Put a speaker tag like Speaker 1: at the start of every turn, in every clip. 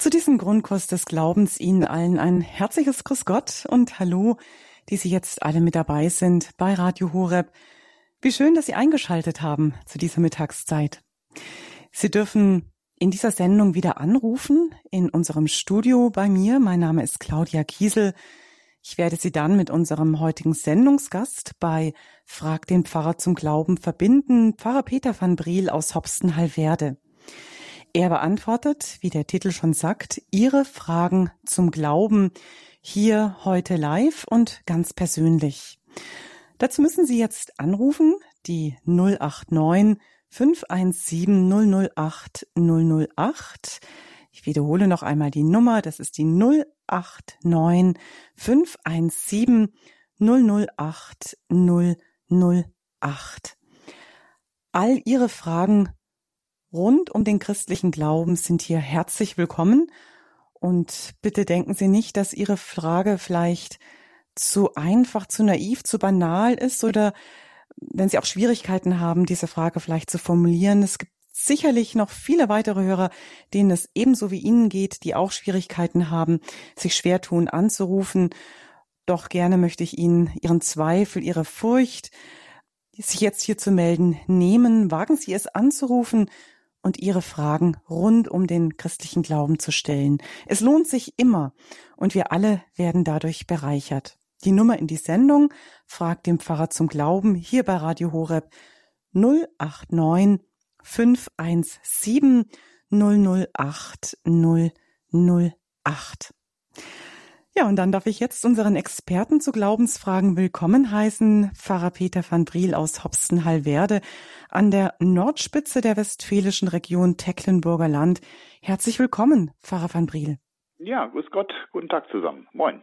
Speaker 1: Zu diesem Grundkurs des Glaubens Ihnen allen ein herzliches Grüß Gott und Hallo, die Sie jetzt alle mit dabei sind bei Radio Horeb. Wie schön, dass Sie eingeschaltet haben zu dieser Mittagszeit. Sie dürfen in dieser Sendung wieder anrufen in unserem Studio bei mir. Mein Name ist Claudia Kiesel. Ich werde Sie dann mit unserem heutigen Sendungsgast bei Frag den Pfarrer zum Glauben verbinden, Pfarrer Peter van Briel aus Hopsten-Hallwerde. Er beantwortet, wie der Titel schon sagt, Ihre Fragen zum Glauben hier heute live und ganz persönlich. Dazu müssen Sie jetzt anrufen, die 089 517 008 008. Ich wiederhole noch einmal die Nummer, das ist die 089 517 008 008. All Ihre Fragen rund um den christlichen Glauben sind hier herzlich willkommen. Und bitte denken Sie nicht, dass Ihre Frage vielleicht zu einfach, zu naiv, zu banal ist oder wenn Sie auch Schwierigkeiten haben, diese Frage vielleicht zu formulieren. Es gibt sicherlich noch viele weitere Hörer, denen es ebenso wie Ihnen geht, die auch Schwierigkeiten haben, sich schwer tun anzurufen. Doch gerne möchte ich Ihnen Ihren Zweifel, Ihre Furcht, sich jetzt hier zu melden, nehmen. Wagen Sie es anzurufen und ihre Fragen rund um den christlichen Glauben zu stellen. Es lohnt sich immer und wir alle werden dadurch bereichert. Die Nummer in die Sendung fragt den Pfarrer zum Glauben hier bei Radio Horeb 089 517 008 008. Ja, und dann darf ich jetzt unseren Experten zu Glaubensfragen willkommen heißen, Pfarrer Peter van Briel aus Hopsten-Hallwerde an der Nordspitze der westfälischen Region Tecklenburger Land. Herzlich willkommen, Pfarrer van Briel.
Speaker 2: Ja, grüß Gott, guten Tag zusammen. Moin.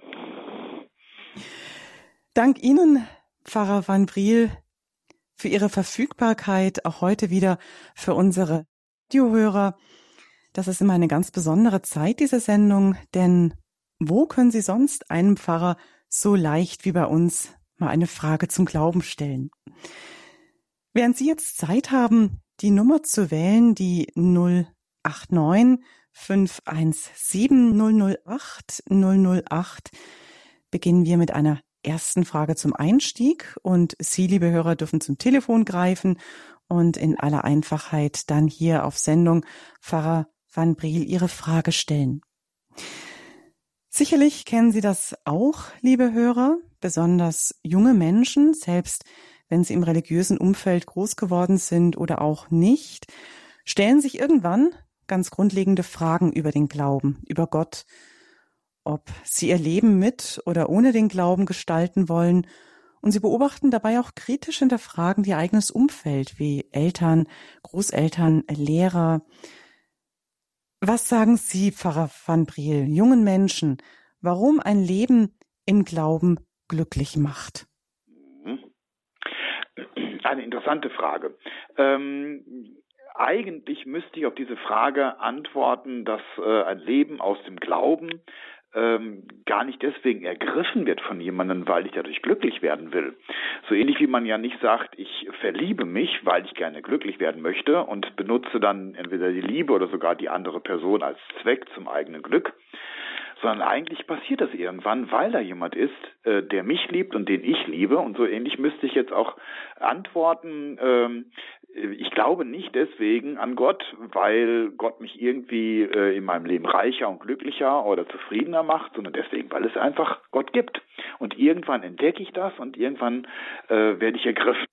Speaker 1: Dank Ihnen, Pfarrer van Briel, für Ihre Verfügbarkeit, auch heute wieder für unsere Radiohörer. Das ist immer eine ganz besondere Zeit, diese Sendung, denn wo können Sie sonst einem Pfarrer so leicht wie bei uns mal eine Frage zum Glauben stellen? Während Sie jetzt Zeit haben, die Nummer zu wählen, die 089 517 008 008, beginnen wir mit einer ersten Frage zum Einstieg und Sie, liebe Hörer, dürfen zum Telefon greifen und in aller Einfachheit dann hier auf Sendung Pfarrer Van Briel Ihre Frage stellen. Sicherlich kennen Sie das auch, liebe Hörer, besonders junge Menschen, selbst wenn sie im religiösen Umfeld groß geworden sind oder auch nicht, stellen sich irgendwann ganz grundlegende Fragen über den Glauben, über Gott, ob sie ihr Leben mit oder ohne den Glauben gestalten wollen, und sie beobachten dabei auch kritisch hinterfragen ihr eigenes Umfeld, wie Eltern, Großeltern, Lehrer, was sagen Sie, Pfarrer van Briel, jungen Menschen, warum ein Leben im Glauben glücklich macht? Mhm.
Speaker 2: Eine interessante Frage. Ähm, eigentlich müsste ich auf diese Frage antworten, dass äh, ein Leben aus dem Glauben ähm, gar nicht deswegen ergriffen wird von jemandem, weil ich dadurch glücklich werden will. So ähnlich wie man ja nicht sagt, ich verliebe mich, weil ich gerne glücklich werden möchte und benutze dann entweder die Liebe oder sogar die andere Person als Zweck zum eigenen Glück, sondern eigentlich passiert das irgendwann, weil da jemand ist, äh, der mich liebt und den ich liebe. Und so ähnlich müsste ich jetzt auch antworten, ähm, ich glaube nicht deswegen an Gott, weil Gott mich irgendwie äh, in meinem Leben reicher und glücklicher oder zufriedener macht, sondern deswegen, weil es einfach Gott gibt. Und irgendwann entdecke ich das und irgendwann äh, werde ich ergriffen.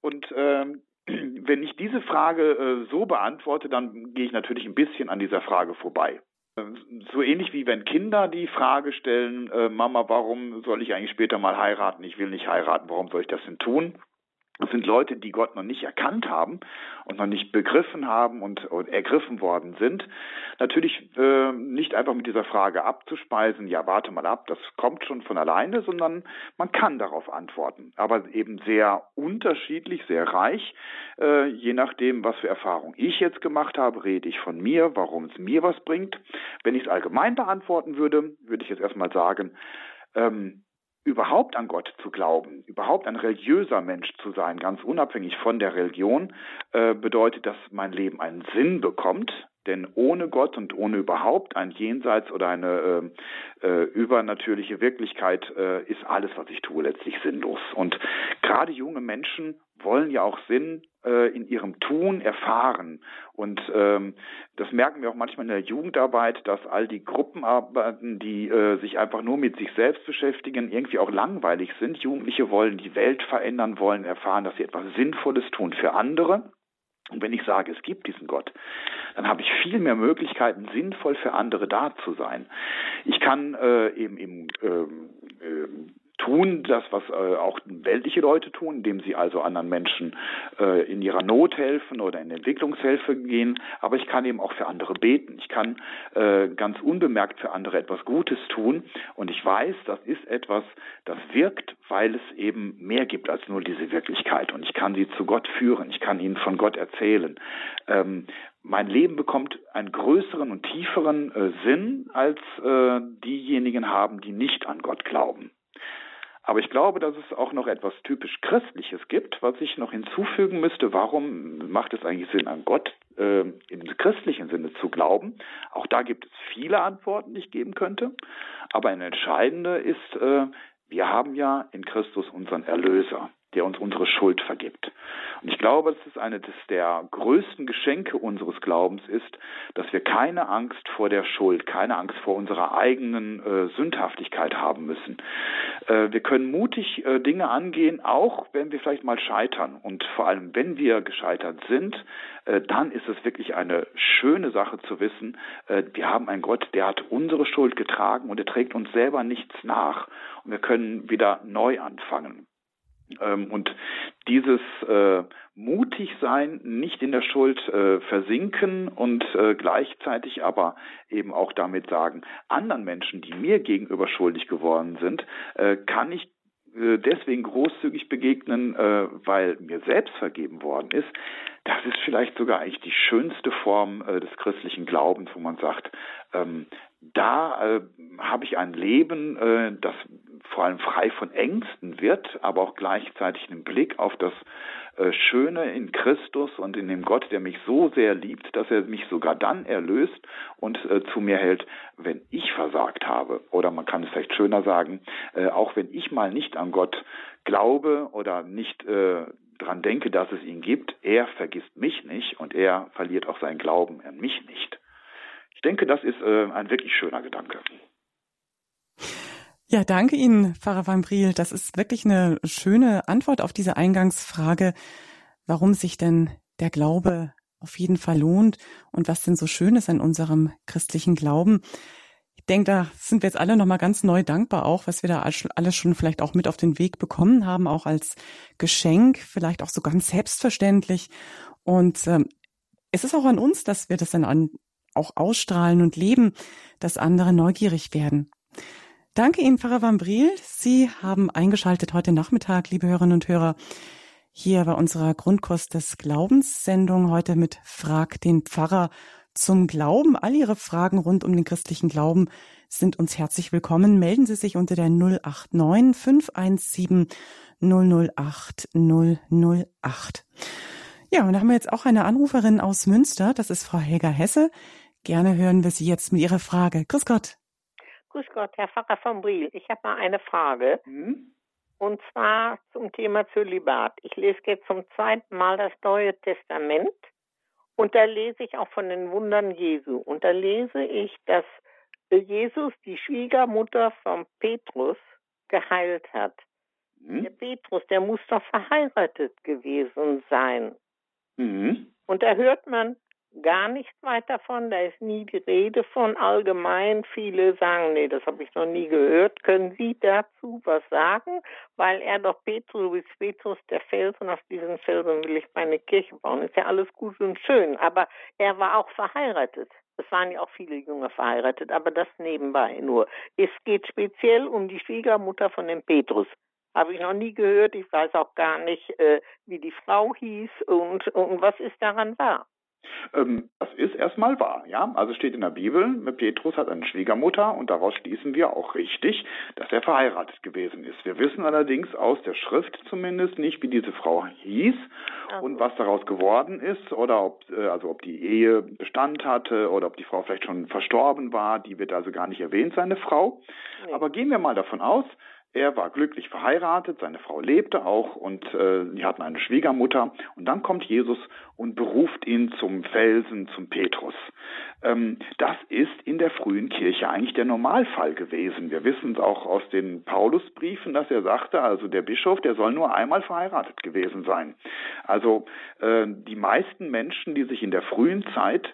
Speaker 2: Und ähm, wenn ich diese Frage äh, so beantworte, dann gehe ich natürlich ein bisschen an dieser Frage vorbei. So ähnlich wie wenn Kinder die Frage stellen, äh, Mama, warum soll ich eigentlich später mal heiraten? Ich will nicht heiraten, warum soll ich das denn tun? Das sind Leute, die Gott noch nicht erkannt haben und noch nicht begriffen haben und, und ergriffen worden sind. Natürlich äh, nicht einfach mit dieser Frage abzuspeisen, ja, warte mal ab, das kommt schon von alleine, sondern man kann darauf antworten. Aber eben sehr unterschiedlich, sehr reich. Äh, je nachdem, was für Erfahrungen ich jetzt gemacht habe, rede ich von mir, warum es mir was bringt. Wenn ich es allgemein beantworten würde, würde ich jetzt erstmal sagen, ähm, überhaupt an Gott zu glauben, überhaupt ein religiöser Mensch zu sein, ganz unabhängig von der Religion, äh, bedeutet, dass mein Leben einen Sinn bekommt, Denn ohne Gott und ohne überhaupt ein Jenseits oder eine äh, äh, übernatürliche Wirklichkeit äh, ist alles, was ich tue, letztlich sinnlos. Und gerade junge Menschen wollen ja auch Sinn äh, in ihrem Tun erfahren. Und ähm, das merken wir auch manchmal in der Jugendarbeit, dass all die Gruppenarbeiten, die äh, sich einfach nur mit sich selbst beschäftigen, irgendwie auch langweilig sind. Jugendliche wollen die Welt verändern, wollen erfahren, dass sie etwas Sinnvolles tun für andere. Und wenn ich sage, es gibt diesen Gott, dann habe ich viel mehr Möglichkeiten, sinnvoll für andere da zu sein. Ich kann äh, eben, eben ähm, äh, tun das, was äh, auch weltliche Leute tun, indem sie also anderen Menschen äh, in ihrer Not helfen oder in Entwicklungshilfe gehen. Aber ich kann eben auch für andere beten. Ich kann äh, ganz unbemerkt für andere etwas Gutes tun. Und ich weiß, das ist etwas, das wirkt, weil es eben mehr gibt als nur diese Wirklichkeit. Und ich kann sie zu Gott führen. Ich kann ihnen von Gott erzählen. Ähm, mein Leben bekommt einen größeren und tieferen äh, Sinn, als äh, diejenigen haben, die nicht an Gott glauben. Aber ich glaube, dass es auch noch etwas typisch Christliches gibt, was ich noch hinzufügen müsste. Warum macht es eigentlich Sinn, an Gott äh, im christlichen Sinne zu glauben? Auch da gibt es viele Antworten, die ich geben könnte. Aber eine entscheidende ist, äh, wir haben ja in Christus unseren Erlöser der uns unsere Schuld vergibt. Und ich glaube, dass es eine der größten Geschenke unseres Glaubens ist, dass wir keine Angst vor der Schuld, keine Angst vor unserer eigenen äh, Sündhaftigkeit haben müssen. Äh, wir können mutig äh, Dinge angehen, auch wenn wir vielleicht mal scheitern. Und vor allem, wenn wir gescheitert sind, äh, dann ist es wirklich eine schöne Sache zu wissen, äh, wir haben einen Gott, der hat unsere Schuld getragen und er trägt uns selber nichts nach. Und wir können wieder neu anfangen. Ähm, und dieses äh, mutig sein, nicht in der Schuld äh, versinken und äh, gleichzeitig aber eben auch damit sagen, anderen Menschen, die mir gegenüber schuldig geworden sind, äh, kann ich äh, deswegen großzügig begegnen, äh, weil mir selbst vergeben worden ist, das ist vielleicht sogar eigentlich die schönste Form äh, des christlichen Glaubens, wo man sagt, ähm, da habe ich ein Leben, das vor allem frei von Ängsten wird, aber auch gleichzeitig einen Blick auf das äh, Schöne in Christus und in dem Gott, der mich so sehr liebt, dass er mich sogar dann erlöst und äh, zu mir hält, wenn ich versagt habe. Oder man kann es vielleicht schöner sagen, äh, auch wenn ich mal nicht an Gott glaube oder nicht äh, dran denke, dass es ihn gibt, er vergisst mich nicht und er verliert auch seinen Glauben an mich nicht. Ich denke, das ist äh, ein wirklich schöner Gedanke.
Speaker 1: Ja, danke Ihnen, Pfarrer van Briel. Das ist wirklich eine schöne Antwort auf diese Eingangsfrage, warum sich denn der Glaube auf jeden Fall lohnt und was denn so schön ist an unserem christlichen Glauben. Ich denke, da sind wir jetzt alle nochmal ganz neu dankbar auch, was wir da alles schon vielleicht auch mit auf den Weg bekommen haben, auch als Geschenk, vielleicht auch so ganz selbstverständlich. Und ähm, es ist auch an uns, dass wir das dann an, auch ausstrahlen und leben, dass andere neugierig werden. Danke Ihnen, Pfarrer Van Briel. Sie haben eingeschaltet heute Nachmittag, liebe Hörerinnen und Hörer, hier bei unserer Grundkurs des Glaubenssendung heute mit Frag den Pfarrer zum Glauben. All Ihre Fragen rund um den christlichen Glauben sind uns herzlich willkommen. Melden Sie sich unter der 089 517 008 008. Ja, und da haben wir jetzt auch eine Anruferin aus Münster. Das ist Frau Helga Hesse. Gerne hören wir Sie jetzt mit Ihrer Frage. Grüß Gott.
Speaker 3: Grüß Gott, Herr Pfarrer von Briel. Ich habe mal eine Frage. Mhm. Und zwar zum Thema Zölibat. Ich lese jetzt zum zweiten Mal das Neue Testament. Und da lese ich auch von den Wundern Jesu. Und da lese ich, dass Jesus die Schwiegermutter von Petrus geheilt hat. Mhm. Der Petrus, der muss doch verheiratet gewesen sein. Mhm. Und da hört man, gar nichts weit davon. Da ist nie die Rede von allgemein. Viele sagen, nee, das habe ich noch nie gehört. Können Sie dazu was sagen? Weil er doch Petrus Petrus der Fels und auf diesen Felsen will ich meine Kirche bauen. Ist ja alles gut und schön. Aber er war auch verheiratet. Es waren ja auch viele Junge verheiratet, aber das nebenbei nur. Es geht speziell um die Schwiegermutter von dem Petrus. Habe ich noch nie gehört. Ich weiß auch gar nicht, äh, wie die Frau hieß und, und was ist daran wahr.
Speaker 2: Ähm, das ist erstmal wahr, ja. Also steht in der Bibel, Petrus hat eine Schwiegermutter und daraus schließen wir auch richtig, dass er verheiratet gewesen ist. Wir wissen allerdings aus der Schrift zumindest nicht, wie diese Frau hieß okay. und was daraus geworden ist oder ob, äh, also ob die Ehe Bestand hatte oder ob die Frau vielleicht schon verstorben war. Die wird also gar nicht erwähnt, seine Frau. Nee. Aber gehen wir mal davon aus, er war glücklich verheiratet, seine Frau lebte auch und äh, sie hatten eine Schwiegermutter. Und dann kommt Jesus und beruft ihn zum Felsen, zum Petrus. Ähm, das ist in der frühen Kirche eigentlich der Normalfall gewesen. Wir wissen es auch aus den Paulusbriefen, dass er sagte, also der Bischof, der soll nur einmal verheiratet gewesen sein. Also äh, die meisten Menschen, die sich in der frühen Zeit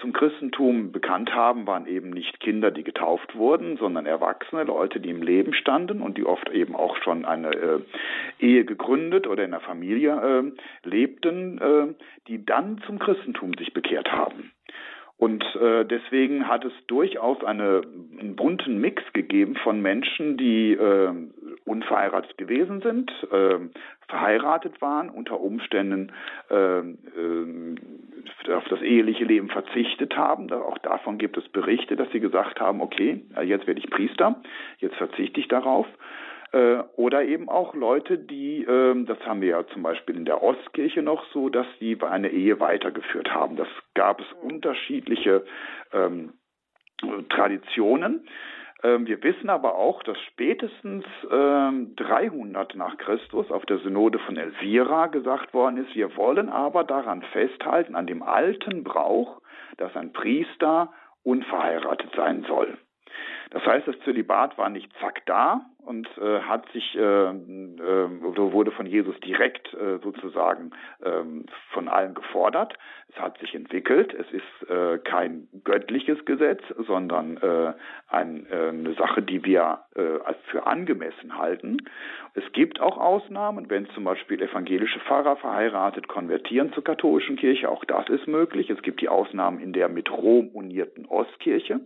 Speaker 2: zum Christentum bekannt haben, waren eben nicht Kinder, die getauft wurden, sondern erwachsene Leute, die im Leben standen und die oft eben auch schon eine äh, Ehe gegründet oder in einer Familie äh, lebten, äh, die dann zum Christentum sich bekehrt haben. Und äh, deswegen hat es durchaus eine, einen bunten Mix gegeben von Menschen, die äh, unverheiratet gewesen sind, äh, verheiratet waren, unter Umständen äh, äh, auf das eheliche Leben verzichtet haben. Auch davon gibt es Berichte, dass sie gesagt haben, okay, jetzt werde ich Priester, jetzt verzichte ich darauf. Äh, oder eben auch Leute, die, äh, das haben wir ja zum Beispiel in der Ostkirche noch so, dass sie eine Ehe weitergeführt haben. Das gab es unterschiedliche ähm, Traditionen. Ähm, wir wissen aber auch, dass spätestens ähm, 300 nach Christus auf der Synode von Elvira gesagt worden ist, wir wollen aber daran festhalten, an dem alten Brauch, dass ein Priester unverheiratet sein soll. Das heißt, das Zölibat war nicht zack da und äh, hat sich äh, äh, wurde von Jesus direkt äh, sozusagen ähm, von allen gefordert. Es hat sich entwickelt. Es ist äh, kein göttliches Gesetz, sondern äh, ein, äh, eine Sache, die wir äh, für angemessen halten. Es gibt auch Ausnahmen, wenn zum Beispiel evangelische Pfarrer verheiratet konvertieren zur katholischen Kirche. Auch das ist möglich. Es gibt die Ausnahmen in der mit Rom unierten Ostkirche.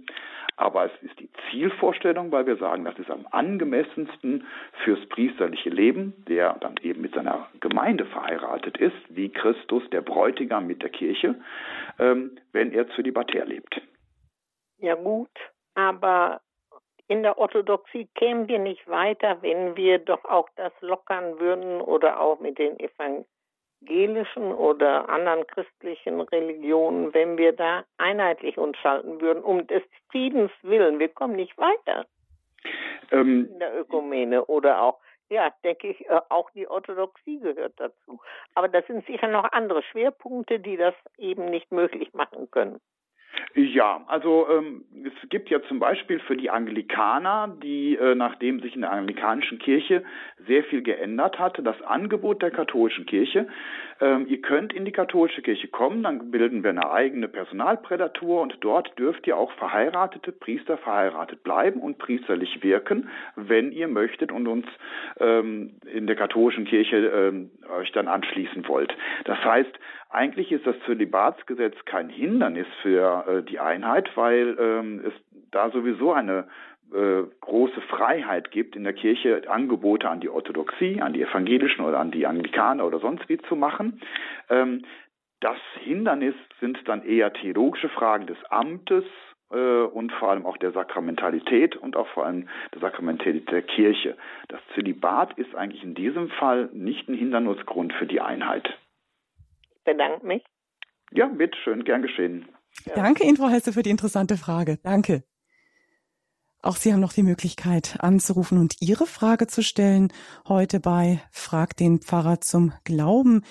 Speaker 2: Aber es ist die Zielvorstellung, weil wir sagen, das ist am angemessensten fürs priesterliche Leben, der dann eben mit seiner Gemeinde verheiratet ist, wie Christus, der Bräutigam mit der Kirche, ähm, wenn er zölibatär lebt.
Speaker 3: Ja gut, aber in der Orthodoxie kämen wir nicht weiter, wenn wir doch auch das lockern würden oder auch mit den Evangelien evangelischen oder anderen christlichen Religionen, wenn wir da einheitlich uns schalten würden, um des Friedens willen. Wir kommen nicht weiter ähm, in der Ökumene oder auch, ja, denke ich, äh, auch die Orthodoxie gehört dazu. Aber das sind sicher noch andere Schwerpunkte, die das eben nicht möglich machen können.
Speaker 2: Ja, also ähm, es gibt ja zum Beispiel für die Anglikaner, die äh, nachdem sich in der anglikanischen Kirche sehr viel geändert hatte, das Angebot der katholischen Kirche. Ähm, ihr könnt in die katholische Kirche kommen, dann bilden wir eine eigene Personalprädatur und dort dürft ihr auch verheiratete Priester verheiratet bleiben und priesterlich wirken, wenn ihr möchtet und uns ähm, in der katholischen Kirche ähm, euch dann anschließen wollt. Das heißt, eigentlich ist das Zölibatsgesetz kein Hindernis für äh, die Einheit, weil ähm, es da sowieso eine äh, große Freiheit gibt, in der Kirche Angebote an die Orthodoxie, an die Evangelischen oder an die Anglikaner oder sonst wie zu machen. Ähm, das Hindernis sind dann eher theologische Fragen des Amtes äh, und vor allem auch der Sakramentalität und auch vor allem der Sakramentalität der Kirche. Das Zölibat ist eigentlich in diesem Fall nicht ein Hindernisgrund für die Einheit.
Speaker 3: Bedanke mich.
Speaker 2: Ja, bitteschön, gern geschehen.
Speaker 1: Ja. Danke Ihnen, Frau Hesse, für die interessante Frage. Danke. Auch Sie haben noch die Möglichkeit anzurufen und Ihre Frage zu stellen. Heute bei Frag den Pfarrer zum Glauben.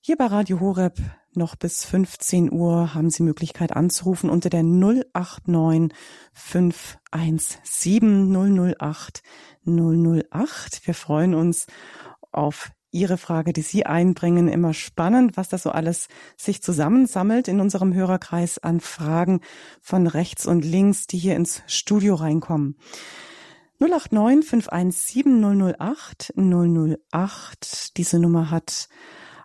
Speaker 1: Hier bei Radio Horeb noch bis 15 Uhr haben Sie Möglichkeit anzurufen unter der 089 517 008 008. Wir freuen uns auf Ihre Frage, die Sie einbringen. Immer spannend, was da so alles sich zusammensammelt in unserem Hörerkreis an Fragen von rechts und links, die hier ins Studio reinkommen. 089 517 008 008. Diese Nummer hat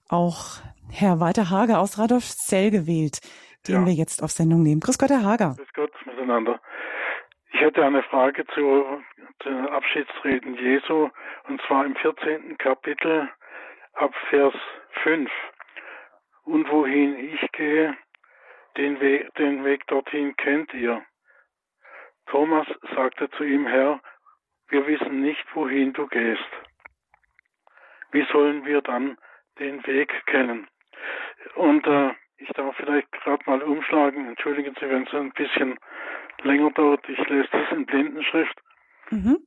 Speaker 1: auch Herr Walter Hager aus Radolfzell gewählt, den ja. wir jetzt auf Sendung nehmen. Grüß Gott, Herr Hager.
Speaker 4: Grüß Gott miteinander. Ich hätte eine Frage zu, zu Abschiedsreden Jesu, und zwar im 14. Kapitel ab Vers 5. Und wohin ich gehe, den Weg, den Weg dorthin kennt ihr. Thomas sagte zu ihm, Herr, wir wissen nicht, wohin du gehst. Wie sollen wir dann den Weg kennen? Und äh, ich darf vielleicht gerade mal umschlagen. Entschuldigen Sie, wenn es ein bisschen länger dauert. Ich lese das in Blindenschrift. Mhm.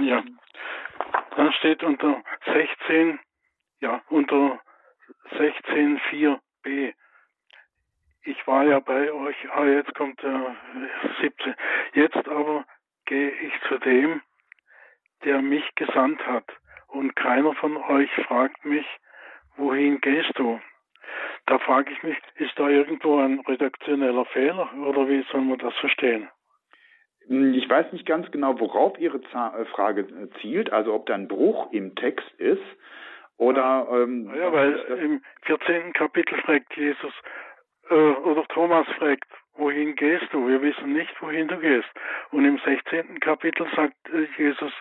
Speaker 4: Ja. Dann steht unter 16, ja, unter 16.4b. Ich war ja bei euch, ah, jetzt kommt der 17. Jetzt aber gehe ich zu dem, der mich gesandt hat. Und keiner von euch fragt mich, wohin gehst du? Da frage ich mich, ist da irgendwo ein redaktioneller Fehler oder wie soll man das verstehen?
Speaker 2: Hm, ich weiß nicht ganz genau, worauf Ihre äh, Frage äh, zielt, also ob da ein Bruch im Text ist oder.
Speaker 4: Ähm, ja, weil im 14. Kapitel fragt Jesus, äh, oder Thomas fragt, wohin gehst du? Wir wissen nicht, wohin du gehst. Und im 16. Kapitel sagt äh, Jesus,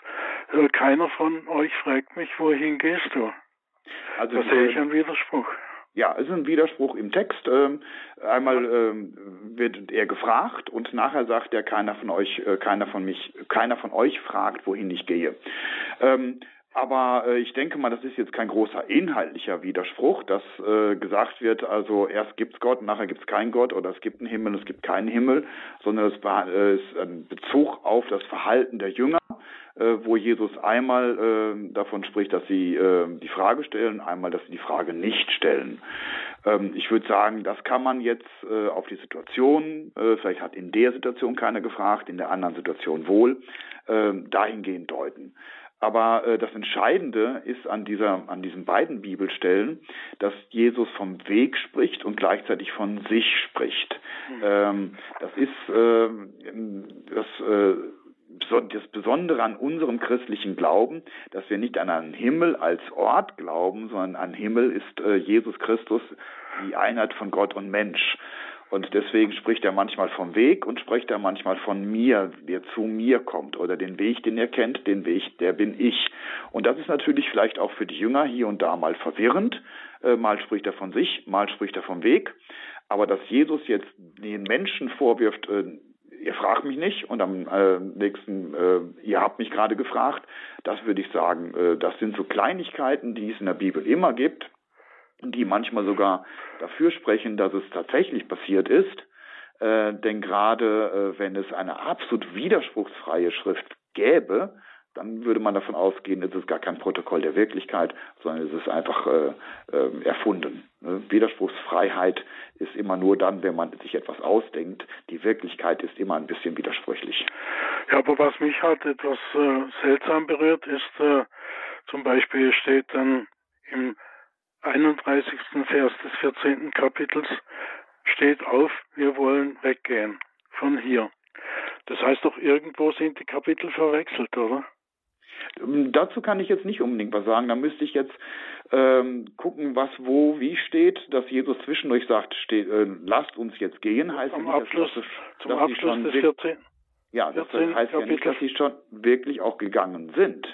Speaker 4: keiner von euch fragt mich, wohin gehst du? Also da sehe ich einen Widerspruch.
Speaker 2: Ja, es ist ein Widerspruch im Text. Ähm, einmal ähm, wird er gefragt und nachher sagt er, keiner von euch, äh, keiner von mich, keiner von euch fragt, wohin ich gehe. Ähm, aber äh, ich denke mal, das ist jetzt kein großer inhaltlicher Widerspruch, dass äh, gesagt wird, also erst gibt's Gott, nachher gibt's keinen Gott oder es gibt einen Himmel, es gibt keinen Himmel, sondern es äh, ist ein Bezug auf das Verhalten der Jünger, wo Jesus einmal äh, davon spricht, dass sie äh, die Frage stellen, einmal, dass sie die Frage nicht stellen. Ähm, ich würde sagen, das kann man jetzt äh, auf die Situation, äh, vielleicht hat in der Situation keiner gefragt, in der anderen Situation wohl, äh, dahingehend deuten. Aber äh, das Entscheidende ist an dieser, an diesen beiden Bibelstellen, dass Jesus vom Weg spricht und gleichzeitig von sich spricht. Mhm. Ähm, das ist äh, das, äh, das Besondere an unserem christlichen Glauben, dass wir nicht an einen Himmel als Ort glauben, sondern an Himmel ist äh, Jesus Christus, die Einheit von Gott und Mensch. Und deswegen spricht er manchmal vom Weg und spricht er manchmal von mir, der zu mir kommt oder den Weg, den er kennt, den Weg, der bin ich. Und das ist natürlich vielleicht auch für die Jünger hier und da mal verwirrend. Äh, mal spricht er von sich, mal spricht er vom Weg. Aber dass Jesus jetzt den Menschen vorwirft, äh, ihr fragt mich nicht und am äh, nächsten, äh, ihr habt mich gerade gefragt, das würde ich sagen, äh, das sind so Kleinigkeiten, die es in der Bibel immer gibt die manchmal sogar dafür sprechen, dass es tatsächlich passiert ist. Äh, denn gerade äh, wenn es eine absolut widerspruchsfreie Schrift gäbe, dann würde man davon ausgehen, es ist gar kein Protokoll der Wirklichkeit, sondern es ist einfach äh, äh, erfunden. Ne? Widerspruchsfreiheit ist immer nur dann, wenn man sich etwas ausdenkt. Die Wirklichkeit ist immer ein bisschen widersprüchlich.
Speaker 4: Ja, aber was mich halt etwas äh, seltsam berührt, ist äh, zum Beispiel steht dann im 31. Vers des 14. Kapitels steht auf, wir wollen weggehen von hier. Das heißt doch, irgendwo sind die Kapitel verwechselt, oder?
Speaker 2: Ähm, dazu kann ich jetzt nicht unbedingt was sagen. Da müsste ich jetzt ähm, gucken, was wo wie steht, dass Jesus zwischendurch sagt, steht, äh, lasst uns jetzt gehen, heißt
Speaker 4: zum nicht, Abschluss, dass, zum dass Abschluss des 14.
Speaker 2: Ja, das heißt ja nicht, dass sie schon wirklich auch gegangen sind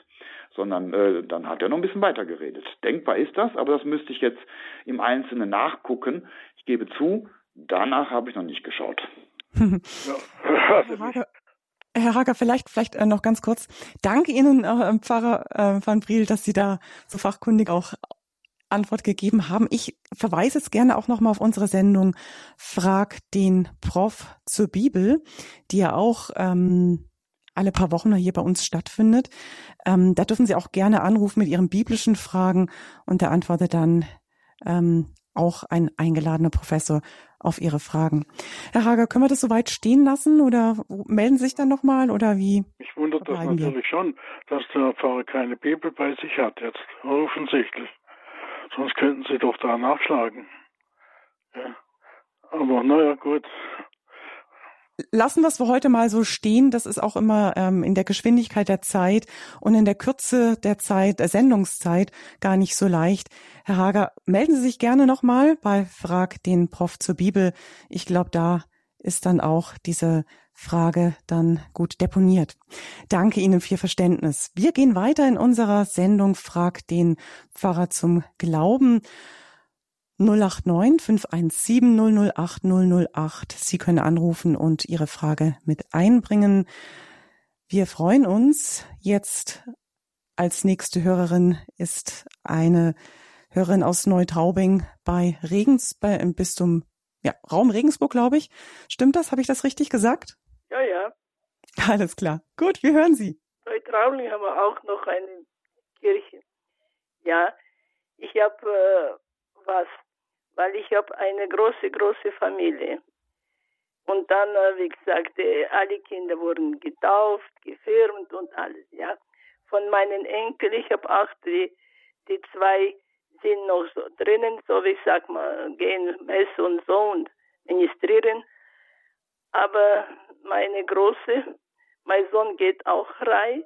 Speaker 2: sondern äh, dann hat er noch ein bisschen weiter geredet. Denkbar ist das, aber das müsste ich jetzt im Einzelnen nachgucken. Ich gebe zu, danach habe ich noch nicht geschaut.
Speaker 1: Herr Hager, Herr Hager, vielleicht, vielleicht äh, noch ganz kurz. Danke Ihnen, äh, Pfarrer äh, Van Briel, dass Sie da so fachkundig auch Antwort gegeben haben. Ich verweise jetzt gerne auch nochmal auf unsere Sendung Frag den Prof zur Bibel, die ja auch ähm, alle paar Wochen hier bei uns stattfindet. Ähm, da dürfen Sie auch gerne anrufen mit Ihren biblischen Fragen und da antwortet dann ähm, auch ein eingeladener Professor auf Ihre Fragen. Herr Hager, können wir das soweit stehen lassen oder melden Sie sich dann nochmal oder wie?
Speaker 4: Mich wundert das natürlich wir? schon, dass der Pfarrer keine Bibel bei sich hat jetzt, offensichtlich. Sonst könnten Sie doch da nachschlagen. Ja. Aber naja, gut
Speaker 1: lassen wir es für heute mal so stehen. Das ist auch immer ähm, in der Geschwindigkeit der Zeit und in der Kürze der Zeit, der Sendungszeit gar nicht so leicht. Herr Hager, melden Sie sich gerne nochmal bei Frag den Prof zur Bibel. Ich glaube, da ist dann auch diese Frage dann gut deponiert. Danke Ihnen für Ihr Verständnis. Wir gehen weiter in unserer Sendung Frag den Pfarrer zum Glauben. 089 517 008 008. Sie können anrufen und Ihre Frage mit einbringen. Wir freuen uns. Jetzt als nächste Hörerin ist eine Hörerin aus Neutraubing bei Regens, bei, im Bistum, ja, Raum Regensburg, glaube ich. Stimmt das? Habe ich das richtig gesagt?
Speaker 5: Ja, ja.
Speaker 1: Alles klar. Gut, wir hören Sie.
Speaker 5: Neutraubing haben wir auch noch eine Kirche. Ja, ich habe äh, was, weil ich habe eine große, große Familie. Und dann, äh, wie gesagt, äh, alle Kinder wurden getauft, gefirmt und alles, ja. Von meinen Enkeln, ich habe auch die, die zwei sind noch so drinnen, so wie ich sag mal, gehen Messe und so und ministrieren. Aber meine Große, mein Sohn geht auch rein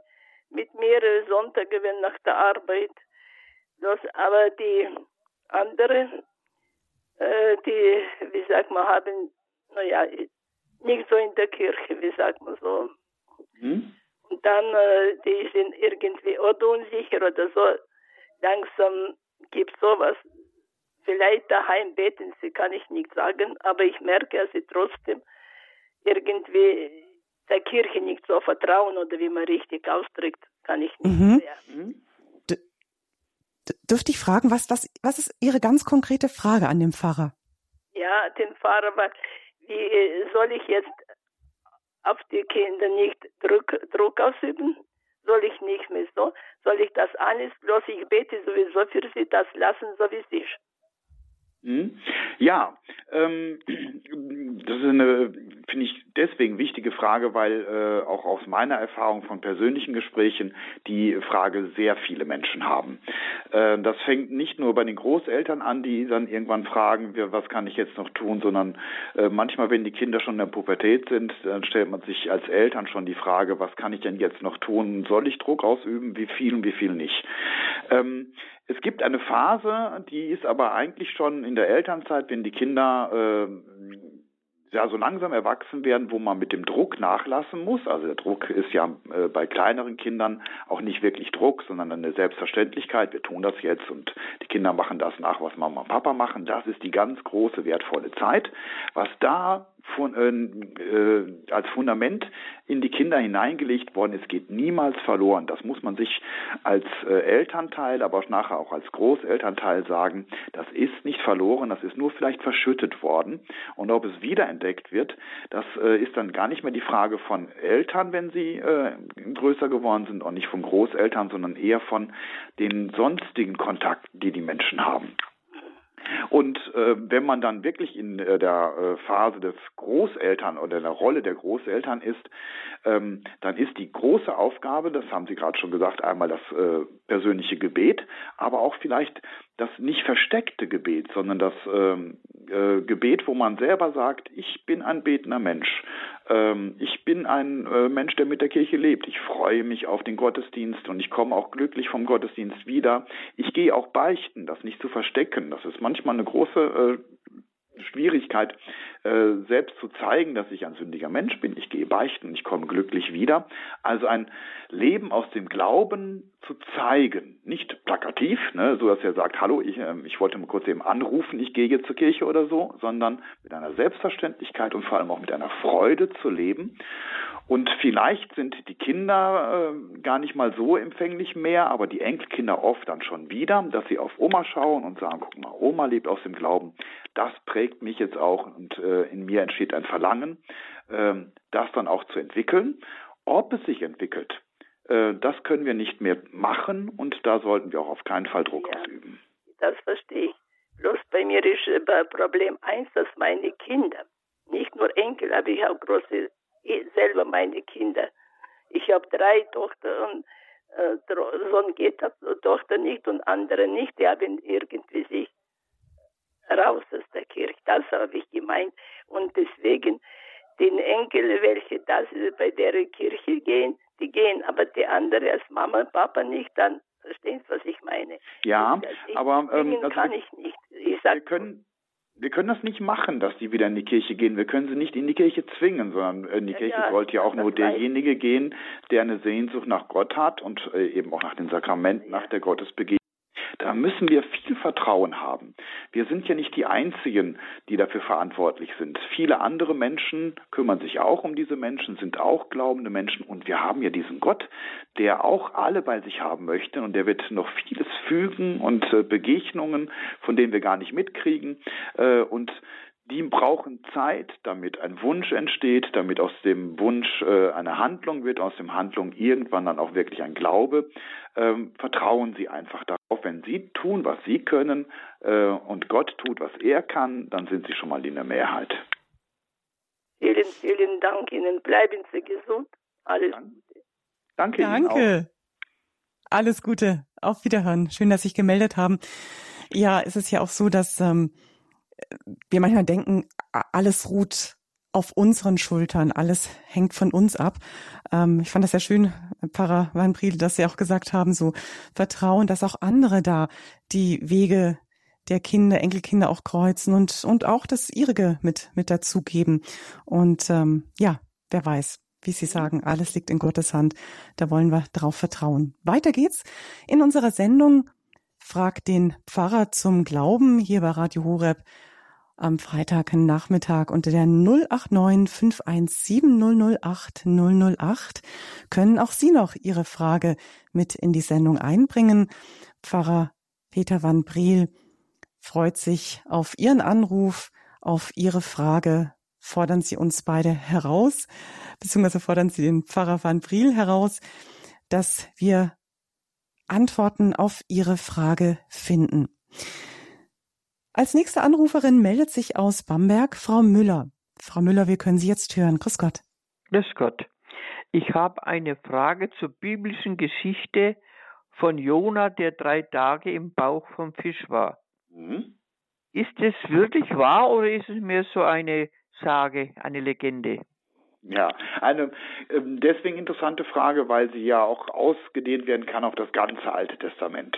Speaker 5: mit mehreren Sonntagen nach der Arbeit. Das, aber die anderen, äh, die, wie sagt man, haben, naja, nicht so in der Kirche, wie sagt man so. Hm? Und dann, äh, die sind irgendwie oder unsicher oder so. Langsam gibt sowas. Vielleicht daheim beten sie, kann ich nicht sagen, aber ich merke, dass sie trotzdem irgendwie der Kirche nicht so vertrauen oder wie man richtig ausdrückt, kann ich nicht mhm. mehr.
Speaker 1: Dürfte ich fragen, was, was, was ist Ihre ganz konkrete Frage an den Pfarrer?
Speaker 5: Ja, den Pfarrer, wie soll ich jetzt auf die Kinder nicht Druck, Druck ausüben? soll ich nicht mehr so, soll ich das alles, bloß ich bete sowieso für sie, das lassen, so wie es ist.
Speaker 2: Hm? Ja, ähm, das ist eine, finde ich, deswegen wichtige Frage, weil äh, auch aus meiner Erfahrung von persönlichen Gesprächen die Frage sehr viele Menschen haben. Äh, das fängt nicht nur bei den Großeltern an, die dann irgendwann fragen, was kann ich jetzt noch tun, sondern äh, manchmal, wenn die Kinder schon in der Pubertät sind, dann stellt man sich als Eltern schon die Frage, was kann ich denn jetzt noch tun? Soll ich Druck ausüben? Wie viel und wie viel nicht? Ähm, es gibt eine Phase, die ist aber eigentlich schon in der Elternzeit, wenn die Kinder äh, ja so langsam erwachsen werden, wo man mit dem Druck nachlassen muss. Also der Druck ist ja äh, bei kleineren Kindern auch nicht wirklich Druck, sondern eine Selbstverständlichkeit. Wir tun das jetzt und die Kinder machen das nach, was Mama und Papa machen. Das ist die ganz große wertvolle Zeit. Was da als Fundament in die Kinder hineingelegt worden ist, geht niemals verloren. Das muss man sich als äh, Elternteil, aber auch nachher auch als Großelternteil sagen. Das ist nicht verloren, das ist nur vielleicht verschüttet worden. Und ob es wiederentdeckt wird, das äh, ist dann gar nicht mehr die Frage von Eltern, wenn sie äh, größer geworden sind, und nicht von Großeltern, sondern eher von den sonstigen Kontakten, die die Menschen haben. Und äh, wenn man dann wirklich in äh, der äh, Phase des Großeltern oder der Rolle der Großeltern ist, ähm, dann ist die große Aufgabe, das haben Sie gerade schon gesagt, einmal das äh, persönliche Gebet, aber auch vielleicht das nicht versteckte Gebet, sondern das ähm, äh, Gebet, wo man selber sagt, ich bin ein betender Mensch. Ähm, ich bin ein äh, Mensch, der mit der Kirche lebt. Ich freue mich auf den Gottesdienst und ich komme auch glücklich vom Gottesdienst wieder. Ich gehe auch beichten, das nicht zu verstecken. Das ist manchmal eine große äh, Schwierigkeit, äh, selbst zu zeigen, dass ich ein sündiger Mensch bin. Ich gehe beichten, ich komme glücklich wieder. Also ein Leben aus dem Glauben zu zeigen, nicht plakativ, ne, so dass er sagt, hallo, ich, äh, ich wollte mal kurz eben anrufen, ich gehe jetzt zur Kirche oder so, sondern mit einer Selbstverständlichkeit und vor allem auch mit einer Freude zu leben und vielleicht sind die Kinder äh, gar nicht mal so empfänglich mehr, aber die Enkelkinder oft dann schon wieder, dass sie auf Oma schauen und sagen, guck mal, Oma lebt aus dem Glauben. Das prägt mich jetzt auch und äh, in mir entsteht ein Verlangen, äh, das dann auch zu entwickeln. Ob es sich entwickelt, äh, das können wir nicht mehr machen und da sollten wir auch auf keinen Fall Druck ja, ausüben.
Speaker 5: Das verstehe ich. Bloß bei mir ist äh, Problem eins, dass meine Kinder, nicht nur Enkel, aber ich habe große selber meine Kinder. Ich habe drei Tochter und äh, Sohn geht das, Tochter nicht und andere nicht. Die haben irgendwie sich raus aus der Kirche. Das habe ich gemeint. Und deswegen den Enkel, welche das bei der Kirche gehen, die gehen, aber die andere als Mama und Papa nicht, dann verstehst du, was ich meine?
Speaker 2: Ja, ich, aber ähm,
Speaker 5: also kann ich nicht. Ich sag,
Speaker 2: wir können wir können das nicht machen, dass die wieder in die Kirche gehen. Wir können sie nicht in die Kirche zwingen, sondern in die ja, Kirche ja, sollte ja auch nur derjenige gehen, der eine Sehnsucht nach Gott hat und äh, eben auch nach den Sakramenten, ja. nach der Gottesbegegnung. Da müssen wir viel Vertrauen haben. Wir sind ja nicht die Einzigen, die dafür verantwortlich sind. Viele andere Menschen kümmern sich auch um diese Menschen, sind auch glaubende Menschen und wir haben ja diesen Gott, der auch alle bei sich haben möchte und der wird noch vieles fügen und äh, Begegnungen, von denen wir gar nicht mitkriegen äh, und die brauchen Zeit, damit ein Wunsch entsteht, damit aus dem Wunsch äh, eine Handlung wird, aus dem Handlung irgendwann dann auch wirklich ein Glaube. Ähm, vertrauen Sie einfach darauf, wenn Sie tun, was Sie können äh, und Gott tut, was er kann, dann sind Sie schon mal in der Mehrheit.
Speaker 5: Vielen, vielen Dank Ihnen. Bleiben Sie gesund. Alles Gute.
Speaker 1: Danke. Danke. Alles Gute. Auf Wiederhören. Schön, dass Sie sich gemeldet haben. Ja, es ist ja auch so, dass ähm, wir manchmal denken, alles ruht auf unseren Schultern, alles hängt von uns ab. Ähm, ich fand das sehr schön, Pfarrer Van Briel, dass Sie auch gesagt haben, so Vertrauen, dass auch andere da die Wege der Kinder, Enkelkinder auch kreuzen und, und auch das ihrige mit, mit dazugeben. Und ähm, ja, wer weiß, wie Sie sagen, alles liegt in Gottes Hand. Da wollen wir drauf vertrauen. Weiter geht's in unserer Sendung Frag den Pfarrer zum Glauben hier bei Radio Horeb am Freitagnachmittag unter der 089 517 008 008 können auch Sie noch Ihre Frage mit in die Sendung einbringen. Pfarrer Peter van Briel freut sich auf Ihren Anruf, auf Ihre Frage. Fordern Sie uns beide heraus, beziehungsweise fordern Sie den Pfarrer van Briel heraus, dass wir Antworten auf Ihre Frage finden. Als nächste Anruferin meldet sich aus Bamberg Frau Müller. Frau Müller, wir können Sie jetzt hören. Grüß Gott.
Speaker 6: Grüß Gott. Ich habe eine Frage zur biblischen Geschichte von Jona, der drei Tage im Bauch vom Fisch war. Mhm. Ist es wirklich wahr oder ist es mehr so eine Sage, eine Legende?
Speaker 2: Ja, eine ähm, deswegen interessante Frage, weil sie ja auch ausgedehnt werden kann auf das ganze Alte Testament.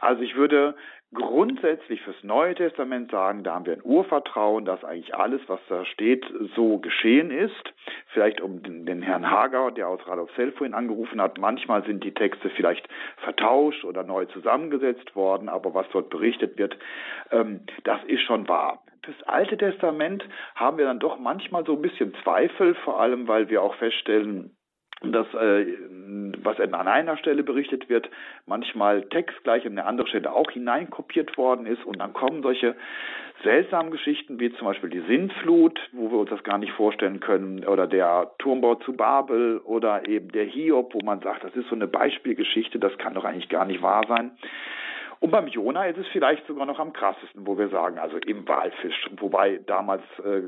Speaker 2: Also ich würde grundsätzlich fürs Neue Testament sagen, da haben wir ein Urvertrauen, dass eigentlich alles, was da steht, so geschehen ist. Vielleicht um den, den Herrn Hager, der aus Radolf vorhin angerufen hat, manchmal sind die Texte vielleicht vertauscht oder neu zusammengesetzt worden, aber was dort berichtet wird, ähm, das ist schon wahr. Fürs Alte Testament haben wir dann doch manchmal so ein bisschen Zweifel, vor allem weil wir auch feststellen, dass äh, was an einer Stelle berichtet wird, manchmal Text gleich an eine andere Stelle auch hineinkopiert worden ist und dann kommen solche seltsamen Geschichten wie zum Beispiel die Sintflut, wo wir uns das gar nicht vorstellen können, oder der Turmbau zu Babel oder eben der Hiob, wo man sagt, das ist so eine Beispielgeschichte, das kann doch eigentlich gar nicht wahr sein. Und beim Jona ist es vielleicht sogar noch am krassesten, wo wir sagen, also im Walfisch, wobei damals äh,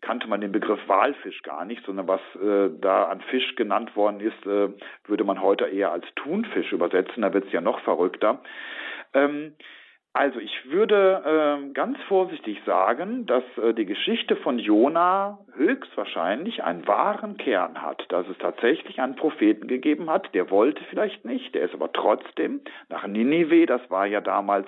Speaker 2: kannte man den Begriff Walfisch gar nicht, sondern was äh, da an Fisch genannt worden ist, äh, würde man heute eher als Thunfisch übersetzen, da wird es ja noch verrückter. Ähm, also ich würde äh, ganz vorsichtig sagen, dass äh, die Geschichte von Jona höchstwahrscheinlich einen wahren Kern hat, dass es tatsächlich einen Propheten gegeben hat, der wollte vielleicht nicht, der ist aber trotzdem nach Ninive, das war ja damals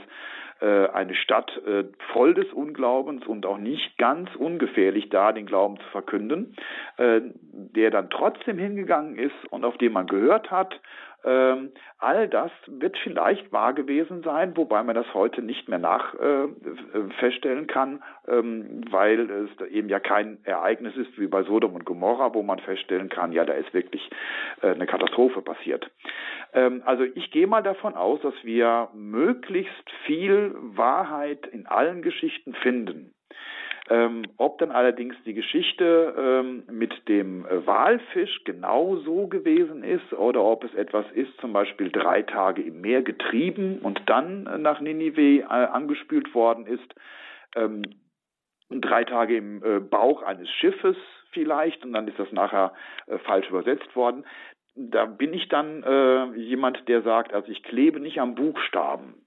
Speaker 2: äh, eine Stadt äh, voll des Unglaubens und auch nicht ganz ungefährlich da, den Glauben zu verkünden, äh, der dann trotzdem hingegangen ist und auf den man gehört hat ähm, all das wird vielleicht wahr gewesen sein, wobei man das heute nicht mehr nach äh, feststellen kann, ähm, weil es eben ja kein Ereignis ist wie bei Sodom und Gomorra, wo man feststellen kann, ja, da ist wirklich äh, eine Katastrophe passiert. Ähm, also ich gehe mal davon aus, dass wir möglichst viel Wahrheit in allen Geschichten finden. Ähm, ob dann allerdings die Geschichte ähm, mit dem äh, Walfisch genau so gewesen ist oder ob es etwas ist, zum Beispiel drei Tage im Meer getrieben und dann äh, nach Ninive äh, angespült worden ist, ähm, drei Tage im äh, Bauch eines Schiffes vielleicht und dann ist das nachher äh, falsch übersetzt worden. Da bin ich dann äh, jemand, der sagt, also ich klebe nicht am Buchstaben.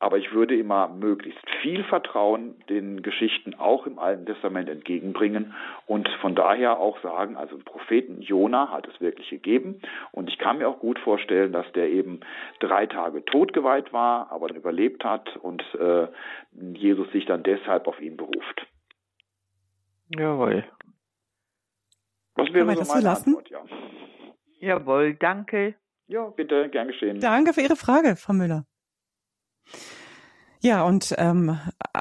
Speaker 2: Aber ich würde immer möglichst viel Vertrauen den Geschichten auch im Alten Testament entgegenbringen und von daher auch sagen, also den Propheten Jona hat es wirklich gegeben und ich kann mir auch gut vorstellen, dass der eben drei Tage totgeweiht war, aber dann überlebt hat und äh, Jesus sich dann deshalb auf ihn beruft.
Speaker 6: Jawohl.
Speaker 1: Was wäre so meine lassen? Antwort, ja.
Speaker 6: Jawohl, danke.
Speaker 2: Ja, bitte, gern geschehen.
Speaker 1: Danke für Ihre Frage, Frau Müller. Ja, und ähm,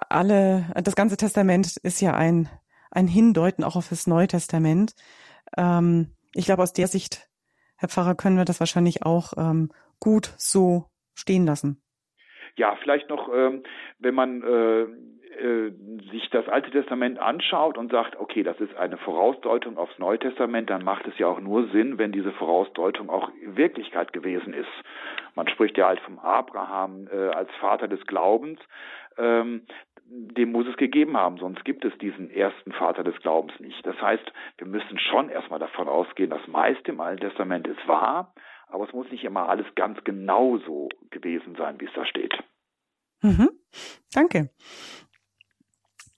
Speaker 1: alle, das ganze Testament ist ja ein, ein Hindeuten auch auf das Neue Testament. Ähm, ich glaube, aus der Sicht, Herr Pfarrer, können wir das wahrscheinlich auch ähm, gut so stehen lassen.
Speaker 2: Ja, vielleicht noch, ähm, wenn man äh, äh, sich das Alte Testament anschaut und sagt, okay, das ist eine Vorausdeutung aufs Neue Testament, dann macht es ja auch nur Sinn, wenn diese Vorausdeutung auch Wirklichkeit gewesen ist. Man spricht ja halt vom Abraham äh, als Vater des Glaubens. Ähm, dem muss es gegeben haben, sonst gibt es diesen ersten Vater des Glaubens nicht. Das heißt, wir müssen schon erstmal davon ausgehen, das meiste im Alten Testament ist wahr, aber es muss nicht immer alles ganz genau so gewesen sein, wie es da steht.
Speaker 1: Mhm. Danke.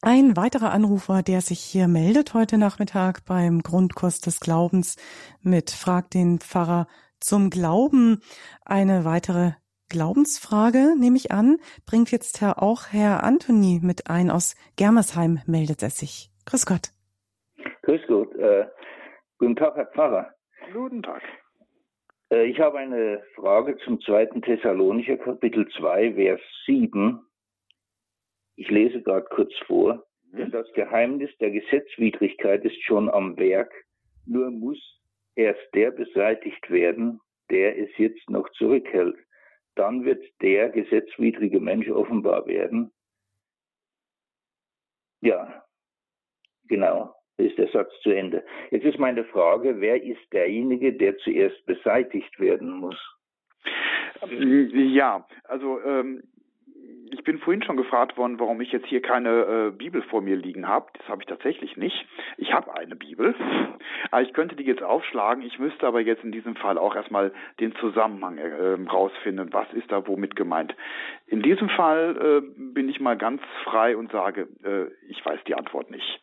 Speaker 1: Ein weiterer Anrufer, der sich hier meldet heute Nachmittag beim Grundkurs des Glaubens mit Frag den Pfarrer zum Glauben. Eine weitere Glaubensfrage, nehme ich an, bringt jetzt Herr, auch Herr Anthony mit ein aus Germersheim, meldet er sich. Grüß Gott.
Speaker 7: Grüß Gott. Äh, guten Tag, Herr Pfarrer.
Speaker 2: Guten Tag.
Speaker 7: Äh, ich habe eine Frage zum zweiten Thessalonicher Kapitel 2, Vers 7. Ich lese gerade kurz vor. Mhm. Denn das Geheimnis der Gesetzwidrigkeit ist schon am Werk, nur muss erst der beseitigt werden, der es jetzt noch zurückhält. Dann wird der gesetzwidrige Mensch offenbar werden. Ja, genau, ist der Satz zu Ende. Jetzt ist meine Frage, wer ist derjenige, der zuerst beseitigt werden muss?
Speaker 2: Ja, also ähm, ich bin vorhin schon gefragt worden, warum ich jetzt hier keine äh, Bibel vor mir liegen habe. Das habe ich tatsächlich nicht. Ich habe eine Bibel, aber ich könnte die jetzt aufschlagen. Ich müsste aber jetzt in diesem Fall auch erstmal den Zusammenhang äh, rausfinden. Was ist da womit gemeint? In diesem Fall äh, bin ich mal ganz frei und sage, äh, ich weiß die Antwort nicht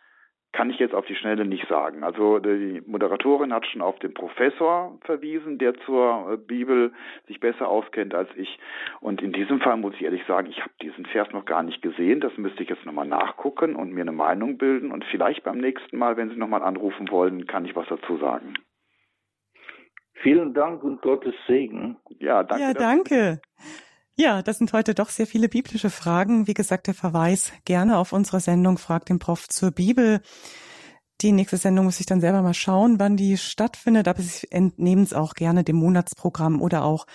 Speaker 2: kann ich jetzt auf die Schnelle nicht sagen. Also die Moderatorin hat schon auf den Professor verwiesen, der zur äh, Bibel sich besser auskennt als ich. Und in diesem Fall muss ich ehrlich sagen, ich habe diesen Vers noch gar nicht gesehen. Das müsste ich jetzt nochmal nachgucken und mir eine Meinung bilden. Und vielleicht beim nächsten Mal, wenn Sie nochmal anrufen wollen, kann ich was dazu sagen.
Speaker 7: Vielen Dank und Gottes Segen.
Speaker 1: Ja, danke. Ja, danke. Ja, das sind heute doch sehr viele biblische Fragen. Wie gesagt, der Verweis gerne auf unsere Sendung Frag den Prof zur Bibel. Die nächste Sendung muss ich dann selber mal schauen, wann die stattfindet, aber Sie entnehmen es auch gerne dem Monatsprogramm oder auch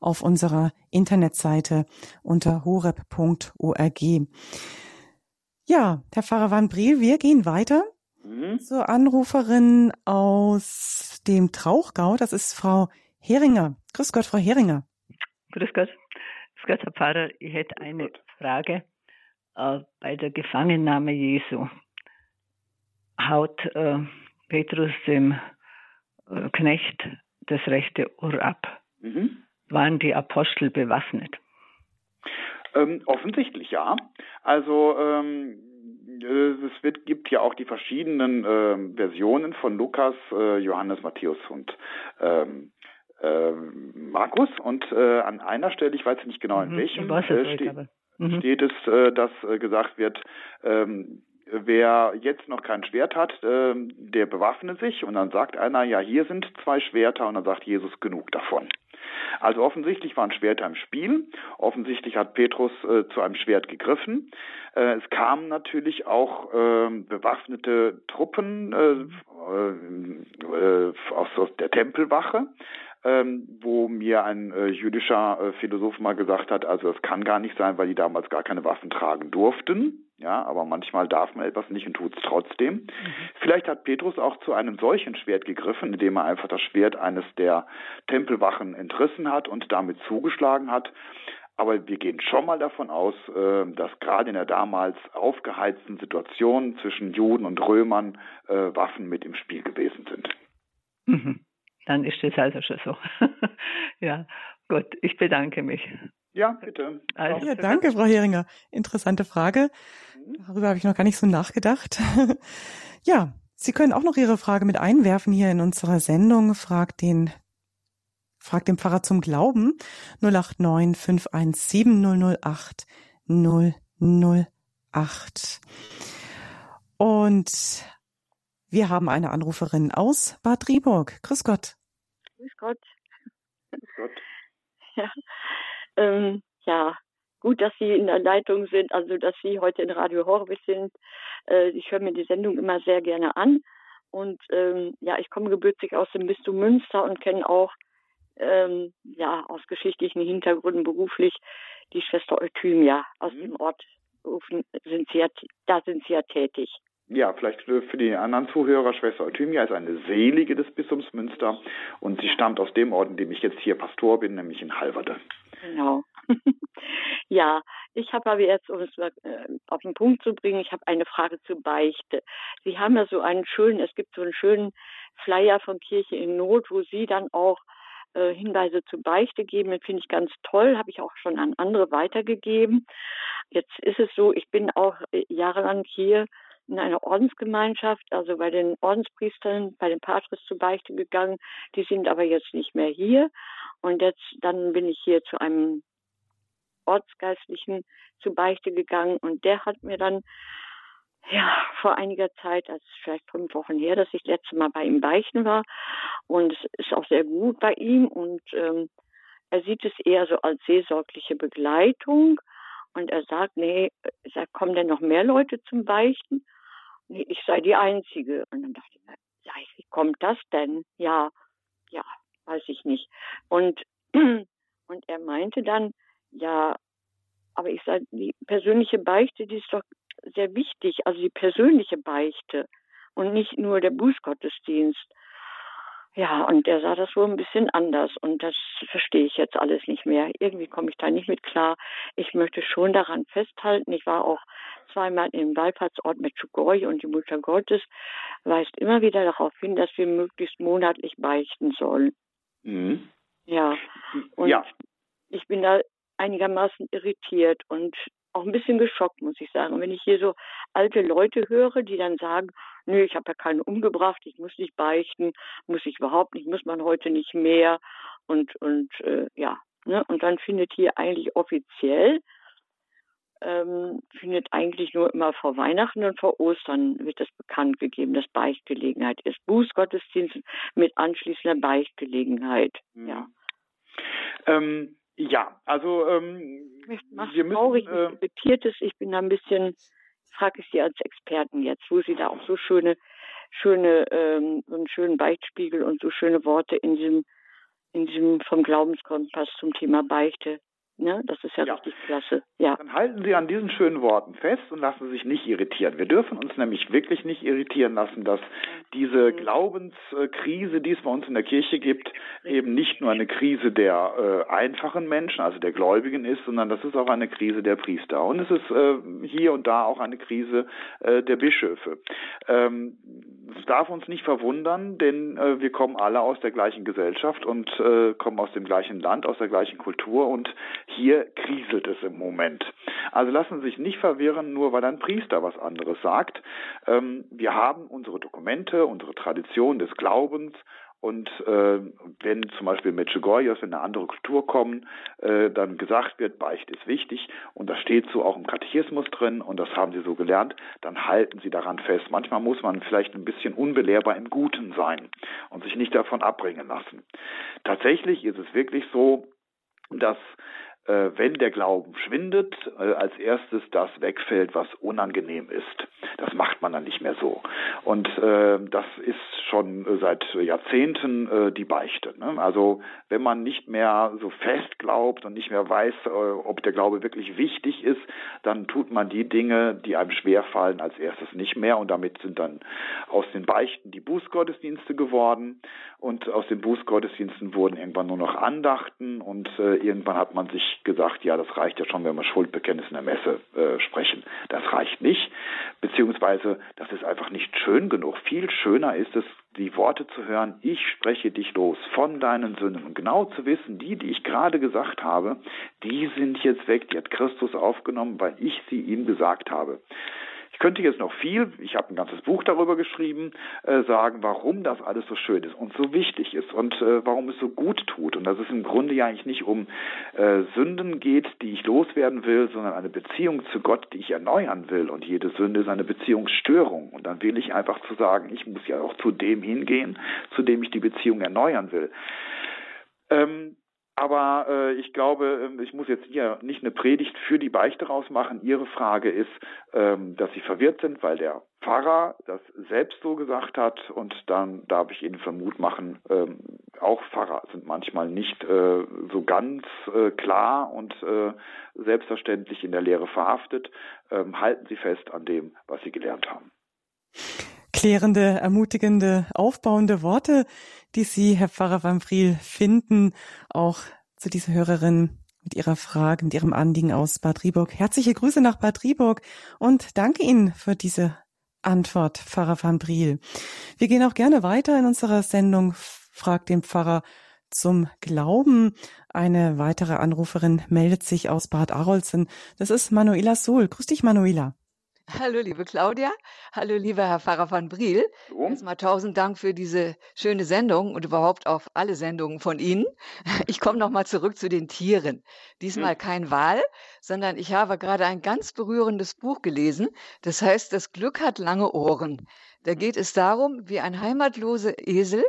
Speaker 1: auf unserer Internetseite unter horeb.org. Ja, Herr Pfarrer Van Briel, wir gehen weiter mhm. zur Anruferin aus dem Trauchgau. Das ist Frau Heringer. Grüß Gott, Frau Heringer.
Speaker 8: Grüß Gott. Grüß Herr Pfarrer, ich hätte eine Frage. Äh, bei der Gefangennahme Jesu haut äh, Petrus dem äh, Knecht das rechte Ohr ab. Mhm. Waren die Apostel bewaffnet?
Speaker 2: Ähm, offensichtlich ja. Also ähm, es wird, gibt ja auch die verschiedenen äh, Versionen von Lukas, Johannes, Matthäus und ähm, äh, Markus und äh, an einer Stelle, ich weiß nicht genau in mhm, welchem, äh, ste mhm. steht es, äh, dass äh, gesagt wird, ähm, wer jetzt noch kein Schwert hat, äh, der bewaffnet sich und dann sagt einer, ja, hier sind zwei Schwerter und dann sagt Jesus genug davon. Also offensichtlich waren Schwerter im Spiel, offensichtlich hat Petrus äh, zu einem Schwert gegriffen. Äh, es kamen natürlich auch äh, bewaffnete Truppen äh, äh, aus, aus der Tempelwache ähm, wo mir ein äh, jüdischer äh, Philosoph mal gesagt hat, also es kann gar nicht sein, weil die damals gar keine Waffen tragen durften. Ja, aber manchmal darf man etwas nicht und tut es trotzdem. Mhm. Vielleicht hat Petrus auch zu einem solchen Schwert gegriffen, indem er einfach das Schwert eines der Tempelwachen entrissen hat und damit zugeschlagen hat. Aber wir gehen schon mal davon aus, äh, dass gerade in der damals aufgeheizten Situation zwischen Juden und Römern äh, Waffen mit im Spiel gewesen sind.
Speaker 8: Mhm dann ist es also schon so. ja, gut, ich bedanke mich.
Speaker 2: Ja, bitte.
Speaker 1: Also, ja, danke, Frau Heringer. Interessante Frage. Mhm. Darüber habe ich noch gar nicht so nachgedacht. ja, Sie können auch noch Ihre Frage mit einwerfen hier in unserer Sendung. Fragt den, fragt den Pfarrer zum Glauben 089 517 008 008. Und wir haben eine Anruferin aus Bad Rieburg. Grüß Gott.
Speaker 9: Grüß Gott. Grüß Gott. Ja, ähm, ja, gut, dass Sie in der Leitung sind, also dass Sie heute in Radio Horwitz sind. Äh, ich höre mir die Sendung immer sehr gerne an. Und ähm, ja, ich komme gebürtig aus dem Bistum Münster und kenne auch ähm, ja aus geschichtlichen Hintergründen beruflich die Schwester Euthymia aus mhm. dem Ort sind sie ja, da sind sie ja tätig.
Speaker 2: Ja, vielleicht für die anderen Zuhörer, Schwester Euthymia ist eine Selige des Bistums Münster und sie stammt aus dem Ort, in dem ich jetzt hier Pastor bin, nämlich in Halverde.
Speaker 9: Genau. ja, ich habe aber jetzt, um es äh, auf den Punkt zu bringen, ich habe eine Frage zur Beichte. Sie haben ja so einen schönen, es gibt so einen schönen Flyer von Kirche in Not, wo Sie dann auch äh, Hinweise zur Beichte geben. Das finde ich ganz toll, habe ich auch schon an andere weitergegeben. Jetzt ist es so, ich bin auch äh, jahrelang hier in einer Ordensgemeinschaft, also bei den Ordenspriestern, bei den Patres zur Beichte gegangen. Die sind aber jetzt nicht mehr hier. Und jetzt, dann bin ich hier zu einem Ortsgeistlichen zur Beichte gegangen und der hat mir dann ja, vor einiger Zeit, ist vielleicht fünf Wochen her, dass ich das letzte Mal bei ihm beichten war. Und es ist auch sehr gut bei ihm. Und ähm, er sieht es eher so als seelsorgliche Begleitung. Und er sagt, nee, sagt, kommen denn noch mehr Leute zum Beichten? Nee, ich sei die Einzige. Und dann dachte ich wie kommt das denn? Ja, ja, weiß ich nicht. Und, und er meinte dann, ja, aber ich sage, die persönliche Beichte, die ist doch sehr wichtig, also die persönliche Beichte und nicht nur der Bußgottesdienst. Ja, und der sah das wohl ein bisschen anders und das verstehe ich jetzt alles nicht mehr. Irgendwie komme ich da nicht mit klar. Ich möchte schon daran festhalten. Ich war auch zweimal im Wallfahrtsort Medjugorje und die Mutter Gottes weist immer wieder darauf hin, dass wir möglichst monatlich beichten sollen. Mhm. Ja, und ja. ich bin da einigermaßen irritiert und auch ein bisschen geschockt, muss ich sagen. Wenn ich hier so alte Leute höre, die dann sagen, nö, ich habe ja keinen umgebracht, ich muss nicht beichten, muss ich überhaupt nicht, muss man heute nicht mehr. Und, und äh, ja, ne? und dann findet hier eigentlich offiziell, ähm, findet eigentlich nur immer vor Weihnachten und vor Ostern wird das bekannt gegeben, dass Beichtgelegenheit ist. Bußgottesdienst mit anschließender Beichtgelegenheit. Mhm. Ja.
Speaker 2: Ähm, ja, also ähm,
Speaker 9: wir müssen, traurig, äh, irritiert ist. Ich bin da ein bisschen, frage ich Sie als Experten jetzt, wo Sie da auch so schöne, schöne, ähm, so einen schönen Beichtspiegel und so schöne Worte in diesem, in diesem vom Glaubenskompass zum Thema Beichte Ne? Das ist ja, ja, richtig klasse. Ja.
Speaker 2: Dann halten Sie an diesen schönen Worten fest und lassen Sie sich nicht irritieren. Wir dürfen uns nämlich wirklich nicht irritieren lassen, dass diese mhm. Glaubenskrise, die es bei uns in der Kirche gibt, eben nicht nur eine Krise der äh, einfachen Menschen, also der Gläubigen ist, sondern das ist auch eine Krise der Priester. Und es ist äh, hier und da auch eine Krise äh, der Bischöfe. Ähm, es darf uns nicht verwundern, denn äh, wir kommen alle aus der gleichen Gesellschaft und äh, kommen aus dem gleichen Land, aus der gleichen Kultur und hier kriselt es im Moment. Also lassen Sie sich nicht verwirren, nur weil ein Priester was anderes sagt. Ähm, wir haben unsere Dokumente, unsere Tradition des Glaubens und äh, wenn zum Beispiel Medjugorje, wenn eine andere Kultur kommen, äh, dann gesagt wird, Beicht ist wichtig und das steht so auch im Katechismus drin und das haben sie so gelernt, dann halten sie daran fest. Manchmal muss man vielleicht ein bisschen unbelehrbar im Guten sein und sich nicht davon abbringen lassen. Tatsächlich ist es wirklich so, dass wenn der Glauben schwindet, äh, als erstes das wegfällt, was unangenehm ist. Das macht man dann nicht mehr so. Und äh, das ist schon seit Jahrzehnten äh, die Beichte. Ne? Also wenn man nicht mehr so fest glaubt und nicht mehr weiß, äh, ob der Glaube wirklich wichtig ist, dann tut man die Dinge, die einem schwerfallen, als erstes nicht mehr. Und damit sind dann aus den Beichten die Bußgottesdienste geworden. Und aus den Bußgottesdiensten wurden irgendwann nur noch Andachten und äh, irgendwann hat man sich gesagt, ja, das reicht ja schon, wenn wir Schuldbekenntnis in der Messe äh, sprechen. Das reicht nicht, beziehungsweise das ist einfach nicht schön genug. Viel schöner ist es, die Worte zu hören, ich spreche dich los von deinen Sünden. Und genau zu wissen, die, die ich gerade gesagt habe, die sind jetzt weg, die hat Christus aufgenommen, weil ich sie ihm gesagt habe. Ich könnte jetzt noch viel, ich habe ein ganzes Buch darüber geschrieben, äh, sagen, warum das alles so schön ist und so wichtig ist und äh, warum es so gut tut. Und dass es im Grunde ja eigentlich nicht um äh, Sünden geht, die ich loswerden will, sondern eine Beziehung zu Gott, die ich erneuern will. Und jede Sünde ist eine Beziehungsstörung. Und dann will ich einfach zu sagen, ich muss ja auch zu dem hingehen, zu dem ich die Beziehung erneuern will. Ähm, Aber äh, ich glaube, ähm, ich muss jetzt hier nicht eine Predigt für die Beichte rausmachen. Ihre Frage ist, ähm, dass Sie verwirrt sind, weil der Pfarrer das selbst so gesagt hat. Und dann darf ich Ihnen Vermut machen, ähm, auch Pfarrer sind manchmal nicht äh, so ganz äh, klar und äh, selbstverständlich in der Lehre verhaftet. Ähm, halten Sie fest an dem, was Sie gelernt haben
Speaker 1: klärende, ermutigende, aufbauende Worte, die Sie, Herr Pfarrer Van Friel, finden, auch zu dieser Hörerin mit ihrer Frage, mit ihrem Anliegen aus Bad Rieburg. Herzliche Grüße nach Bad Rieburg und danke Ihnen für diese Antwort, Pfarrer Van Briel. Wir gehen auch gerne weiter in unserer Sendung Frag den Pfarrer zum Glauben. Eine weitere Anruferin meldet sich aus Bad Arolsen. Das ist Manuela Sohl. Grüß dich, Manuela.
Speaker 10: Hallo, liebe Claudia. Hallo, lieber Herr Pfarrer van Briel. So. Erstmal tausend Dank für diese schöne Sendung und überhaupt auf alle Sendungen von Ihnen. Ich komme nochmal zurück zu den Tieren. Diesmal hm. kein Wal, sondern ich habe gerade ein ganz berührendes Buch gelesen. Das heißt, das Glück hat lange Ohren. Da geht es darum, wie ein heimatloser Esel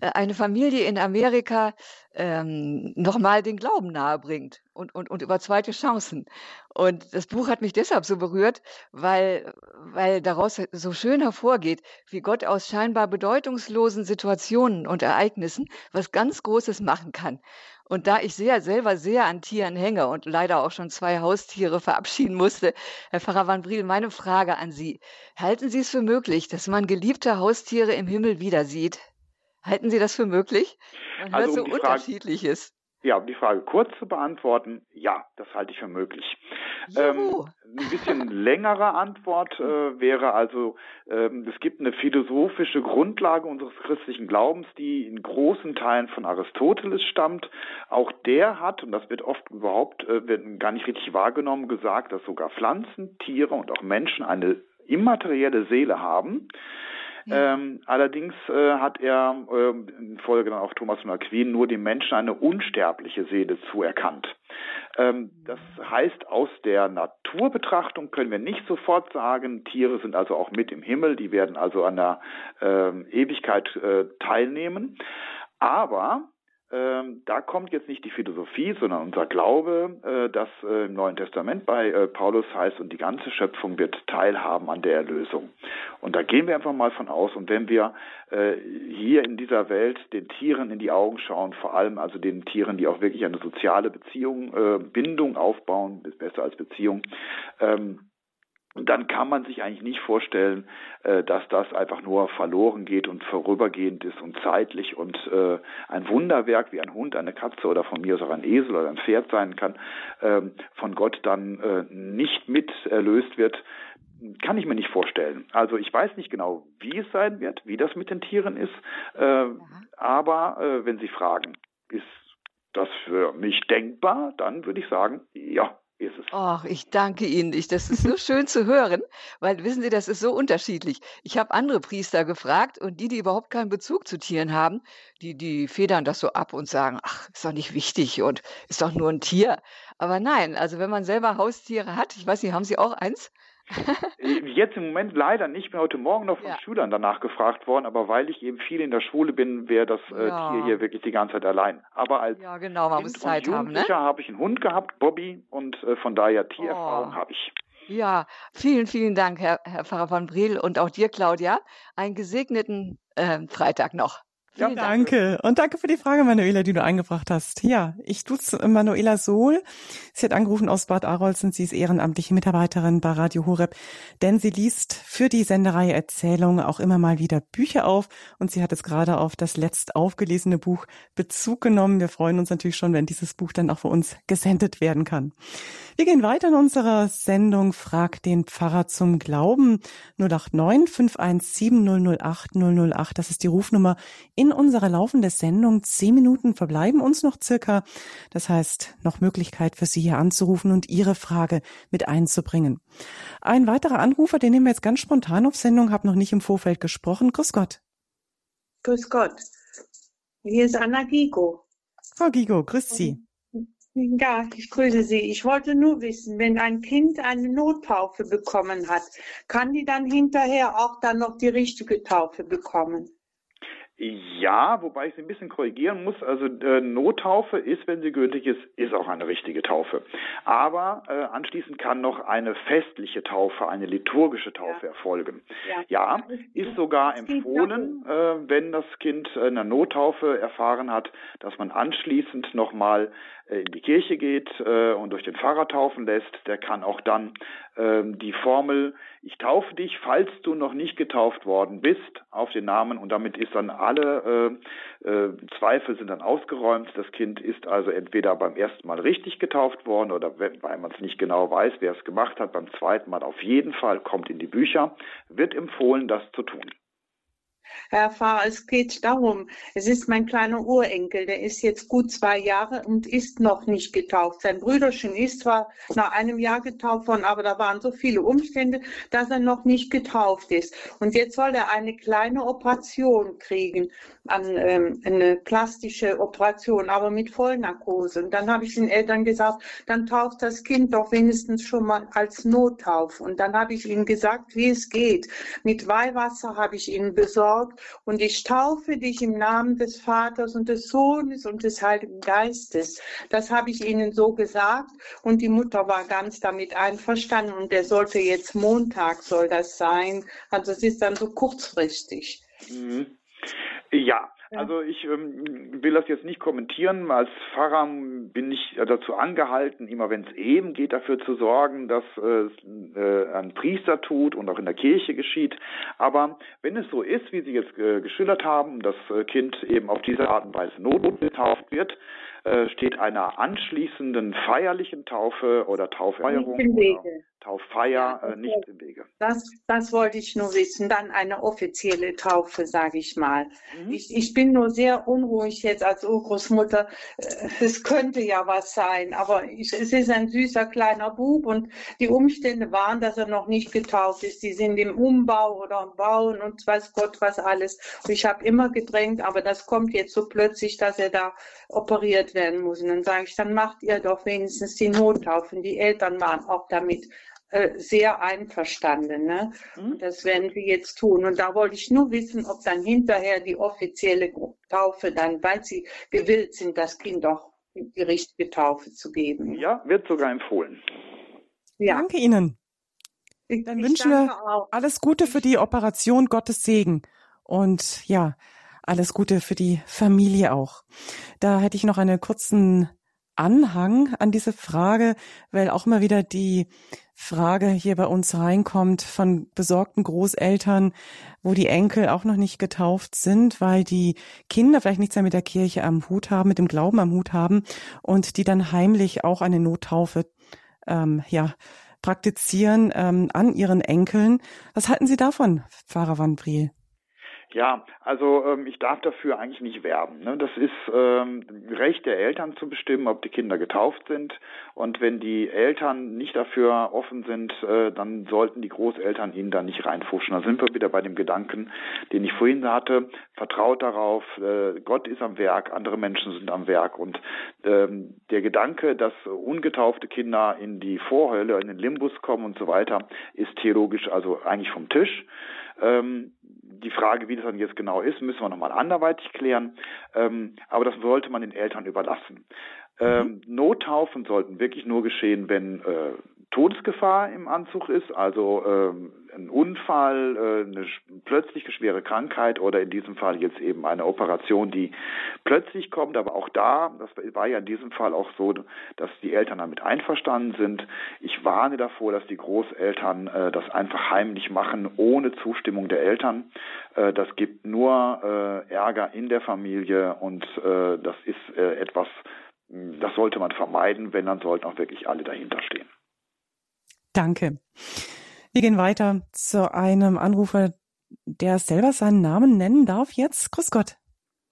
Speaker 10: äh, eine Familie in Amerika ähm, nochmal den Glauben nahebringt und, und, und über zweite Chancen. Und das Buch hat mich deshalb so berührt, weil, weil daraus so schön hervorgeht, wie Gott aus scheinbar bedeutungslosen Situationen und Ereignissen was ganz Großes machen kann. Und da ich sehr, selber sehr an Tieren hänge und leider auch schon zwei Haustiere verabschieden musste, Herr Pfarrer Van Briel, meine Frage an Sie. Halten Sie es für möglich, dass man geliebte Haustiere im Himmel wieder sieht? Halten Sie das für möglich? Man hört also um so Unterschiedliches.
Speaker 2: Ja, um die Frage kurz zu beantworten, ja, das halte ich für möglich. Ähm, ein bisschen längere Antwort äh, wäre also, ähm, es gibt eine philosophische Grundlage unseres christlichen Glaubens, die in großen Teilen von Aristoteles stammt. Auch der hat, und das wird oft überhaupt äh, wird gar nicht richtig wahrgenommen, gesagt, dass sogar Pflanzen, Tiere und auch Menschen eine immaterielle Seele haben. Ähm, allerdings äh, hat er äh, in Folge dann auch Thomas von Aquin nur dem Menschen eine unsterbliche Seele zuerkannt. Ähm, das heißt, aus der Naturbetrachtung können wir nicht sofort sagen, Tiere sind also auch mit im Himmel, die werden also an der äh, Ewigkeit teilnehmen. Aber ähm, da kommt jetzt nicht die Philosophie, sondern unser Glaube, äh, dass äh, im Neuen Testament bei äh, Paulus heißt, und die ganze Schöpfung wird teilhaben an der Erlösung. Und da gehen wir einfach mal von aus. Und wenn wir äh, hier in dieser Welt den Tieren in die Augen schauen, vor allem also den Tieren, die auch wirklich eine soziale Beziehung, äh, Bindung aufbauen, ist besser als Beziehung, ähm, und dann kann man sich eigentlich nicht vorstellen, äh, dass das einfach nur verloren geht und vorübergehend ist und zeitlich und äh, ein Wunderwerk wie ein Hund, eine Katze oder von mir aus auch ein Esel oder ein Pferd sein kann, ähm, von Gott dann äh, nicht mit erlöst wird, kann ich mir nicht vorstellen. Also ich weiß nicht genau, wie es sein wird, wie das mit den Tieren ist, aber wenn Sie fragen, ist das für mich denkbar, dann würde ich sagen, ja, ist es.
Speaker 10: Ach, ich danke Ihnen. Ich, das ist so schön zu hören, weil wissen Sie, das ist so unterschiedlich. Ich habe andere Priester gefragt und die, die überhaupt keinen Bezug zu Tieren haben, die, die federn das so ab und sagen, ach, ist doch nicht wichtig und ist doch nur ein Tier. Aber nein, also wenn man selber Haustiere hat, ich weiß nicht, haben Sie auch eins?
Speaker 2: Jetzt im Moment leider nicht. Ich bin heute Morgen noch von ja. Schülern danach gefragt worden, aber weil ich eben viel in der Schule bin, wäre das äh, ja. Tier hier wirklich die ganze Zeit allein. Aber als
Speaker 10: ja, genau, man
Speaker 2: kind
Speaker 10: muss Zeit
Speaker 2: haben, ne? habe ich einen Hund gehabt, Bobby, und äh, von daher Tiererfahrung oh. habe ich.
Speaker 10: Ja, vielen, vielen Dank, Herr, Herr Pfarrer von Briel und auch dir, Claudia. Einen gesegneten äh, Freitag noch.
Speaker 1: Ja, danke. Und danke für die Frage, Manuela, die du eingebracht hast. Ja, ich duze Manuela Sohl. Sie hat angerufen aus Bad Arolsen. Sie ist ehrenamtliche Mitarbeiterin bei Radio Horeb, denn sie liest für die Sendereihe Erzählungen auch immer mal wieder Bücher auf und sie hat es gerade auf das letzt aufgelesene Buch Bezug genommen. Wir freuen uns natürlich schon, wenn dieses Buch dann auch für uns gesendet werden kann. Wir gehen weiter in unserer Sendung Frag den Pfarrer zum Glauben 089 517 008 008. Das ist die Rufnummer in in unserer laufenden Sendung zehn Minuten verbleiben uns noch circa. Das heißt, noch Möglichkeit für Sie hier anzurufen und Ihre Frage mit einzubringen. Ein weiterer Anrufer, den nehmen wir jetzt ganz spontan auf Sendung, habe noch nicht im Vorfeld gesprochen. Grüß Gott.
Speaker 11: Grüß Gott. Hier ist Anna Gigo.
Speaker 1: Frau Gigo, grüß Sie.
Speaker 11: Ja, ich grüße Sie. Ich wollte nur wissen, wenn ein Kind eine Nottaufe bekommen hat, kann die dann hinterher auch dann noch die richtige Taufe bekommen?
Speaker 2: Ja, wobei ich Sie ein bisschen korrigieren muss. Also äh, Nottaufe ist, wenn sie gültig ist, ist auch eine richtige Taufe. Aber äh, anschließend kann noch eine festliche Taufe, eine liturgische Taufe ja. erfolgen. Ja, ja ist sogar empfohlen, äh, wenn das Kind eine Nottaufe erfahren hat, dass man anschließend nochmal äh, in die Kirche geht äh, und durch den Pfarrer taufen lässt, der kann auch dann ähm, die Formel Ich taufe dich, falls du noch nicht getauft worden bist, auf den Namen und damit ist dann alle äh, äh, Zweifel sind dann ausgeräumt. Das Kind ist also entweder beim ersten Mal richtig getauft worden oder weil man es nicht genau weiß, wer es gemacht hat, beim zweiten Mal auf jeden Fall kommt in die Bücher, wird empfohlen, das zu tun.
Speaker 11: Herr Pfarrer, es geht darum, es ist mein kleiner Urenkel, der ist jetzt gut zwei Jahre und ist noch nicht getauft. Sein Brüderchen ist zwar nach einem Jahr getauft worden, aber da waren so viele Umstände, dass er noch nicht getauft ist. Und jetzt soll er eine kleine Operation kriegen, an, ähm, eine plastische Operation, aber mit Vollnarkose. Und dann habe ich den Eltern gesagt, dann tauft das Kind doch wenigstens schon mal als Nottauf. Und dann habe ich ihnen gesagt, wie es geht. Mit Weihwasser habe ich ihnen besorgt Gott und ich taufe dich im Namen des Vaters und des Sohnes und des Heiligen Geistes. Das habe ich ihnen so gesagt und die Mutter war ganz damit einverstanden und der sollte jetzt Montag soll das sein. Also es ist dann so kurzfristig.
Speaker 2: Mhm. Ja, also ich ähm, will das jetzt nicht kommentieren. Als Pfarrer bin ich dazu angehalten, immer wenn es eben geht, dafür zu sorgen, dass äh, äh, ein Priester tut und auch in der Kirche geschieht. Aber wenn es so ist, wie Sie jetzt äh, geschildert haben, das äh, Kind eben auf diese Art und Weise notgetauft wird, äh, steht einer anschließenden feierlichen Taufe oder Taufeierung Tauffeier äh, nicht im Wege.
Speaker 11: Das, das wollte ich nur wissen. Dann eine offizielle Taufe, sage ich mal. Mhm. Ich, ich bin nur sehr unruhig jetzt als Urgroßmutter. Äh, es könnte ja was sein, aber ich, es ist ein süßer kleiner Bub und die Umstände waren, dass er noch nicht getauft ist. Die sind im Umbau oder im Bauen und weiß Gott was alles. Und ich habe immer gedrängt, aber das kommt jetzt so plötzlich, dass er da operiert werden muss. Und dann sage ich, dann macht ihr doch wenigstens die Nottaufen. Die Eltern waren auch damit äh, sehr einverstanden. Ne? Mhm. Das werden wir jetzt tun. Und da wollte ich nur wissen, ob dann hinterher die offizielle Taufe dann, weil sie gewillt sind, das Kind auch die richtige Taufe zu geben.
Speaker 2: Ja, wird sogar empfohlen.
Speaker 1: Ja. Danke Ihnen. Dann ich wünschen wir auch. alles Gute für die Operation, Gottes Segen. Und ja, alles Gute für die Familie auch. Da hätte ich noch einen kurzen Anhang an diese Frage, weil auch immer wieder die Frage hier bei uns reinkommt von besorgten Großeltern, wo die Enkel auch noch nicht getauft sind, weil die Kinder vielleicht nichts mehr mit der Kirche am Hut haben, mit dem Glauben am Hut haben und die dann heimlich auch eine Nottaufe ähm, ja, praktizieren ähm, an ihren Enkeln. Was halten Sie davon, Pfarrer Van Briel?
Speaker 2: Ja, also ähm, ich darf dafür eigentlich nicht werben. Ne? Das ist ähm, Recht der Eltern zu bestimmen, ob die Kinder getauft sind. Und wenn die Eltern nicht dafür offen sind, äh, dann sollten die Großeltern ihnen da nicht reinfuschen. Da sind wir wieder bei dem Gedanken, den ich vorhin hatte. Vertraut darauf, äh, Gott ist am Werk, andere Menschen sind am Werk. Und ähm, der Gedanke, dass ungetaufte Kinder in die Vorhölle, in den Limbus kommen und so weiter, ist theologisch also eigentlich vom Tisch. Ähm, die Frage, wie das dann jetzt genau ist, müssen wir nochmal anderweitig klären. Ähm, aber das sollte man den Eltern überlassen. Ähm, Nottaufen sollten wirklich nur geschehen, wenn äh, Todesgefahr im Anzug ist, also ähm, ein Unfall, äh, eine plötzliche schwere Krankheit oder in diesem Fall jetzt eben eine Operation, die plötzlich kommt, aber auch da, das war ja in diesem Fall auch so, dass die Eltern damit einverstanden sind. Ich warne davor, dass die Großeltern äh, das einfach heimlich machen, ohne Zustimmung der Eltern. Äh, das gibt nur Ärger in der Familie und das ist etwas, das sollte man vermeiden, wenn dann sollten auch wirklich alle dahinter stehen.
Speaker 1: Danke. Wir gehen weiter zu einem Anrufer, der selber seinen Namen nennen darf jetzt. Grüß Gott.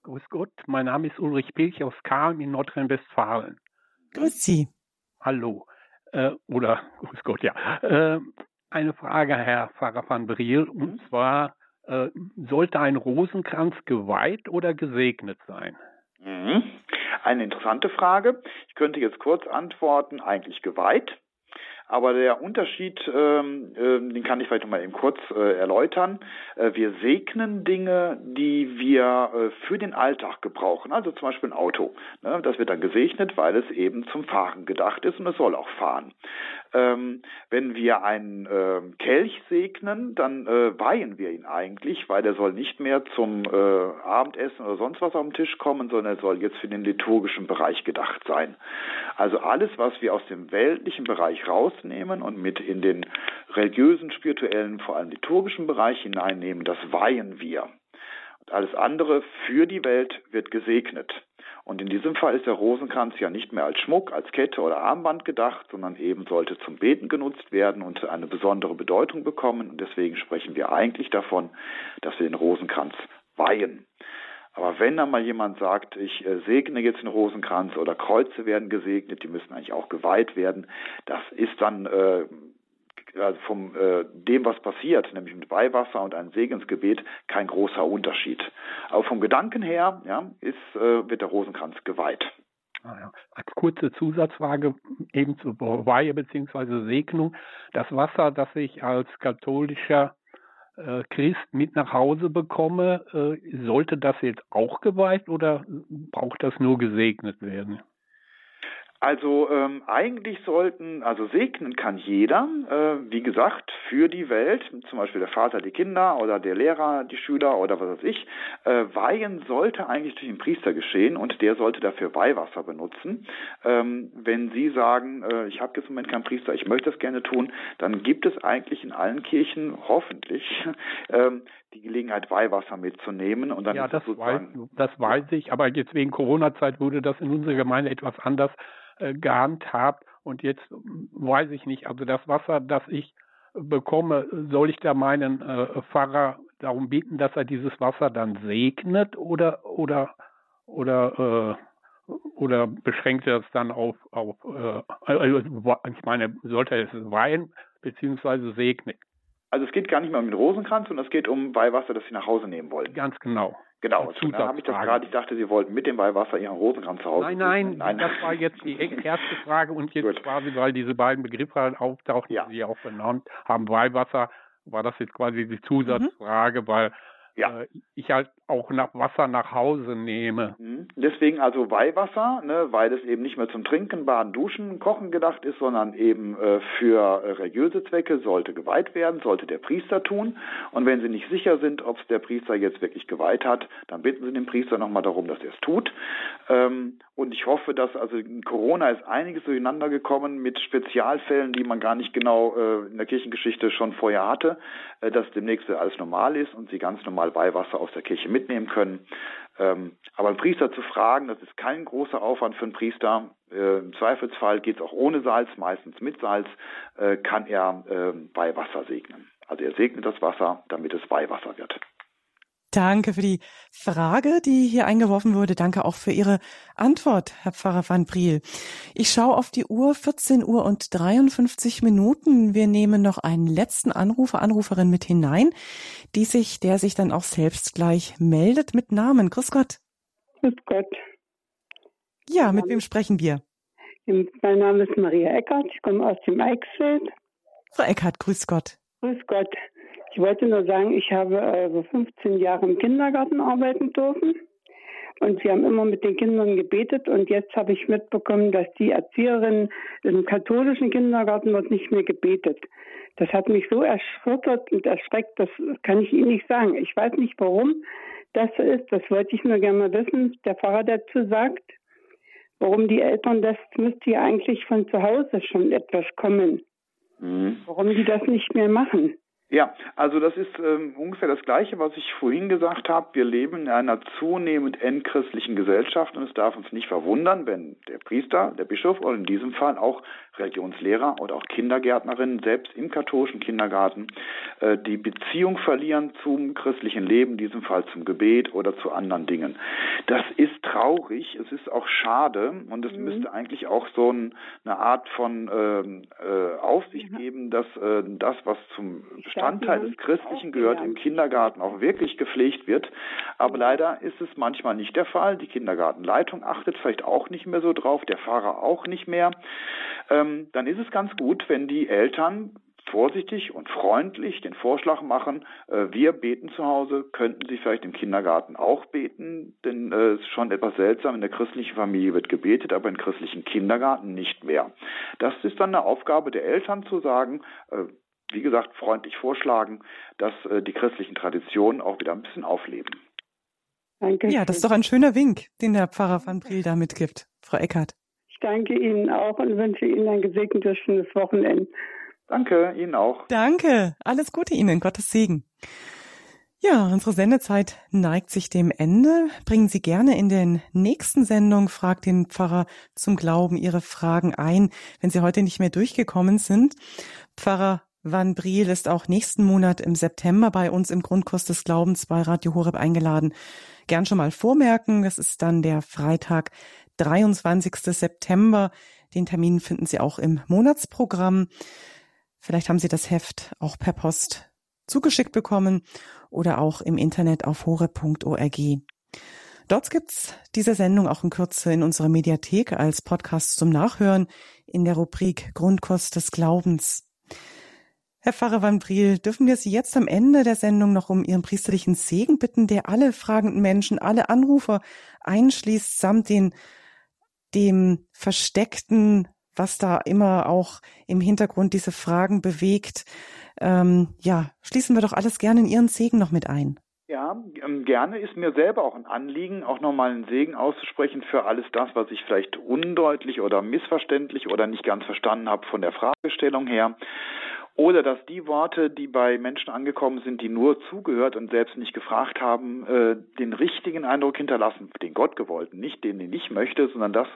Speaker 12: Grüß Gott, mein Name ist Ulrich Pilch aus Kahm in Nordrhein-Westfalen.
Speaker 1: Grüß Sie.
Speaker 12: Hallo. Äh, oder, grüß Gott, ja. Äh, eine Frage, Herr Pfarrer van Briel, und mhm. zwar, äh, sollte ein Rosenkranz geweiht oder gesegnet sein?
Speaker 2: Mhm. Eine interessante Frage. Ich könnte jetzt kurz antworten, eigentlich geweiht. Aber der Unterschied, ähm, äh, den kann ich vielleicht noch mal eben kurz äh, erläutern. Äh, wir segnen Dinge, die wir äh, für den Alltag gebrauchen. Also zum Beispiel ein Auto. Ne? Das wird dann gesegnet, weil es eben zum Fahren gedacht ist und es soll auch fahren. Ähm, wenn wir einen äh, Kelch segnen, dann äh, weihen wir ihn eigentlich, weil er soll nicht mehr zum äh, Abendessen oder sonst was auf den Tisch kommen, sondern er soll jetzt für den liturgischen Bereich gedacht sein. Also alles, was wir aus dem weltlichen Bereich rausnehmen und mit in den religiösen, spirituellen, vor allem liturgischen Bereich hineinnehmen, das weihen wir. Und alles andere für die Welt wird gesegnet. Und in diesem Fall ist der Rosenkranz ja nicht mehr als Schmuck, als Kette oder Armband gedacht, sondern eben sollte zum Beten genutzt werden und eine besondere Bedeutung bekommen. Und deswegen sprechen wir eigentlich davon, dass wir den Rosenkranz weihen. Aber wenn dann mal jemand sagt, ich äh, segne jetzt den Rosenkranz oder Kreuze werden gesegnet, die müssen eigentlich auch geweiht werden, das ist dann äh, also vom äh, dem, was passiert, nämlich mit Weihwasser und einem Segensgebet, kein großer Unterschied. Aber vom Gedanken her ja, ist, äh, wird der Rosenkranz geweiht.
Speaker 12: Ah. Als kurze Zusatzfrage eben zur Weihe bzw. Segnung. Das Wasser, das ich als katholischer äh, Christ mit nach Hause bekomme, äh, sollte das jetzt auch geweiht oder braucht das nur gesegnet werden?
Speaker 2: Also ähm, eigentlich sollten, also segnen kann jeder, äh, wie gesagt, für die Welt, zum Beispiel der Vater die Kinder oder der Lehrer die Schüler oder was weiß ich. Äh, Weihen sollte eigentlich durch den Priester geschehen und der sollte dafür Weihwasser benutzen. Ähm, wenn Sie sagen, äh, ich habe jetzt im Moment keinen Priester, ich möchte das gerne tun, dann gibt es eigentlich in allen Kirchen hoffentlich ähm, die Gelegenheit, Weihwasser mitzunehmen. Und dann
Speaker 12: ja, das weiß, das weiß ich, aber jetzt wegen Corona-Zeit wurde das in unserer Gemeinde etwas anders äh, gehandhabt. Und jetzt weiß ich nicht, also das Wasser, das ich bekomme, soll ich da meinen äh, Pfarrer darum bitten, dass er dieses Wasser dann segnet oder oder oder äh, oder beschränkt er es dann auf auf äh, also, ich meine, sollte er es weihen beziehungsweise segnen?
Speaker 2: Also es geht gar nicht mehr um den Rosenkranz, sondern es geht um Weihwasser, das Sie nach Hause nehmen wollen.
Speaker 12: Ganz genau.
Speaker 2: Genau, dann habe ich das gerade, ich dachte, Sie wollten mit dem Weihwasser Ihren Rosenkranz zu Hause
Speaker 12: Nein, nein, nein, das war jetzt die erste Frage und jetzt Gut. quasi, weil diese beiden Begriffe halt auftauchen, ja. die Sie auch benannt haben, Weihwasser, war das jetzt quasi die Zusatzfrage, mhm. weil ja. äh, ich halt auch nach Wasser nach Hause nehme.
Speaker 2: Mhm. Deswegen also Weihwasser, ne, weil es eben nicht mehr zum Trinken, Baden, Duschen, Kochen gedacht ist, sondern eben äh, für äh, religiöse Zwecke sollte geweiht werden, sollte der Priester tun. Und wenn Sie nicht sicher sind, ob es der Priester jetzt wirklich geweiht hat, dann bitten Sie den Priester nochmal darum, dass er es tut. Ähm, und ich hoffe, dass also in Corona ist einiges durcheinander gekommen mit Spezialfällen, die man gar nicht genau äh, in der Kirchengeschichte schon vorher hatte, äh, dass demnächst alles normal ist und Sie ganz normal Weihwasser aus der Kirche mitnehmen können. Ähm, aber einen Priester zu fragen, das ist kein großer Aufwand für einen Priester. Äh, Im Zweifelsfall geht es auch ohne Salz, meistens mit Salz, äh, kann er äh, Weihwasser segnen. Also er segnet das Wasser, damit es Weihwasser wird.
Speaker 1: Danke für die Frage, die hier eingeworfen wurde. Danke auch für Ihre Antwort, Herr Pfarrer van Briel. Ich schaue auf die Uhr, 14 Uhr und 53 Minuten. Wir nehmen noch einen letzten Anrufer, Anruferin mit hinein, die sich, der sich dann auch selbst gleich meldet mit Namen. Grüß Gott.
Speaker 13: Grüß Gott.
Speaker 1: Ja, mit wem sprechen wir?
Speaker 13: Mein Name ist Maria Eckert. Ich komme aus dem Eichsfeld.
Speaker 1: Frau Eckert, grüß Gott.
Speaker 13: Grüß Gott. Ich wollte nur sagen, ich habe also 15 Jahre im Kindergarten arbeiten dürfen. Und wir haben immer mit den Kindern gebetet. Und jetzt habe ich mitbekommen, dass die Erzieherin im katholischen Kindergarten wird nicht mehr gebetet. Das hat mich so erschüttert und erschreckt, das kann ich Ihnen nicht sagen. Ich weiß nicht, warum das so ist. Das wollte ich nur gerne wissen, der Pfarrer dazu sagt. Warum die Eltern, das müsste ja eigentlich von zu Hause schon etwas kommen. Mhm. Warum die das nicht mehr machen.
Speaker 2: Ja, also das ist ähm, ungefähr das Gleiche, was ich vorhin gesagt habe. Wir leben in einer zunehmend entchristlichen Gesellschaft und es darf uns nicht verwundern, wenn der Priester, der Bischof oder in diesem Fall auch Religionslehrer oder auch Kindergärtnerinnen selbst im katholischen Kindergarten äh, die Beziehung verlieren zum christlichen Leben, in diesem Fall zum Gebet oder zu anderen Dingen. Das ist traurig, es ist auch schade und es mhm. müsste eigentlich auch so ein, eine Art von ähm, äh, Aufsicht ja. geben, dass äh, das, was zum Bestandteil des Christlichen gehört, im Kindergarten auch wirklich gepflegt wird. Aber leider ist es manchmal nicht der Fall. Die Kindergartenleitung achtet vielleicht auch nicht mehr so drauf, der Fahrer auch nicht mehr. Ähm, dann ist es ganz gut, wenn die Eltern vorsichtig und freundlich den Vorschlag machen, äh, wir beten zu Hause, könnten Sie vielleicht im Kindergarten auch beten, denn äh, es ist schon etwas seltsam, in der christlichen Familie wird gebetet, aber im christlichen Kindergarten nicht mehr. Das ist dann eine Aufgabe der Eltern zu sagen, äh, wie gesagt, freundlich vorschlagen, dass äh, die christlichen Traditionen auch wieder ein bisschen aufleben.
Speaker 1: Danke. Ja, das ist doch ein schöner Wink, den der Pfarrer van Briel da mitgibt, Frau Eckert.
Speaker 13: Ich danke Ihnen auch und wünsche Ihnen ein gesegnetes, schönes Wochenende.
Speaker 2: Danke, Ihnen auch.
Speaker 1: Danke. Alles Gute Ihnen. Gottes Segen. Ja, unsere Sendezeit neigt sich dem Ende. Bringen Sie gerne in den nächsten Sendungen Frag den Pfarrer zum Glauben Ihre Fragen ein, wenn Sie heute nicht mehr durchgekommen sind. Pfarrer Van Briel ist auch nächsten Monat im September bei uns im Grundkurs des Glaubens bei Radio Horeb eingeladen. Gern schon mal vormerken, das ist dann der Freitag, 23. September. Den Termin finden Sie auch im Monatsprogramm. Vielleicht haben Sie das Heft auch per Post zugeschickt bekommen oder auch im Internet auf hore.org. Dort gibt's diese Sendung auch in Kürze in unserer Mediathek als Podcast zum Nachhören in der Rubrik Grundkurs des Glaubens. Herr Pfarrer Van Briel, dürfen wir Sie jetzt am Ende der Sendung noch um Ihren priesterlichen Segen bitten, der alle fragenden Menschen, alle Anrufer einschließt, samt den, dem versteckten was da immer auch im Hintergrund diese Fragen bewegt. Ähm, ja, schließen wir doch alles gerne in Ihren Segen noch mit ein.
Speaker 2: Ja, ähm, gerne ist mir selber auch ein Anliegen, auch nochmal einen Segen auszusprechen für alles das, was ich vielleicht undeutlich oder missverständlich oder nicht ganz verstanden habe von der Fragestellung her. Oder dass die Worte, die bei Menschen angekommen sind, die nur zugehört und selbst nicht gefragt haben, äh, den richtigen Eindruck hinterlassen, den Gott gewollten, nicht den, den ich möchte, sondern dass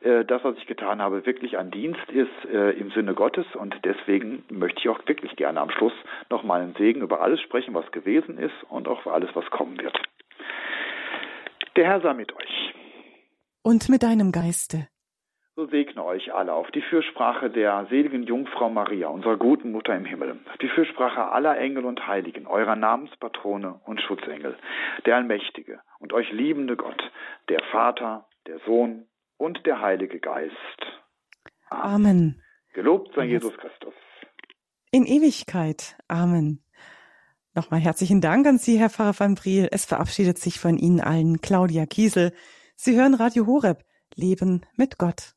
Speaker 2: äh, das, was ich getan habe, wirklich ein Dienst ist äh, im Sinne Gottes. Und deswegen möchte ich auch wirklich gerne am Schluss nochmal einen Segen über alles sprechen, was gewesen ist und auch für alles, was kommen wird. Der Herr sei mit euch.
Speaker 1: Und mit deinem Geiste.
Speaker 2: So segne euch alle auf die Fürsprache der seligen Jungfrau Maria, unserer guten Mutter im Himmel, auf die Fürsprache aller Engel und Heiligen, eurer Namenspatrone und Schutzengel, der allmächtige und euch liebende Gott, der Vater, der Sohn und der Heilige Geist.
Speaker 1: Amen. Amen.
Speaker 2: Gelobt sei Jesus Christus.
Speaker 1: In Ewigkeit. Amen. Nochmal herzlichen Dank an Sie, Herr Pfarrer van Briel. Es verabschiedet sich von Ihnen allen Claudia Kiesel. Sie hören Radio Horeb. Leben mit Gott.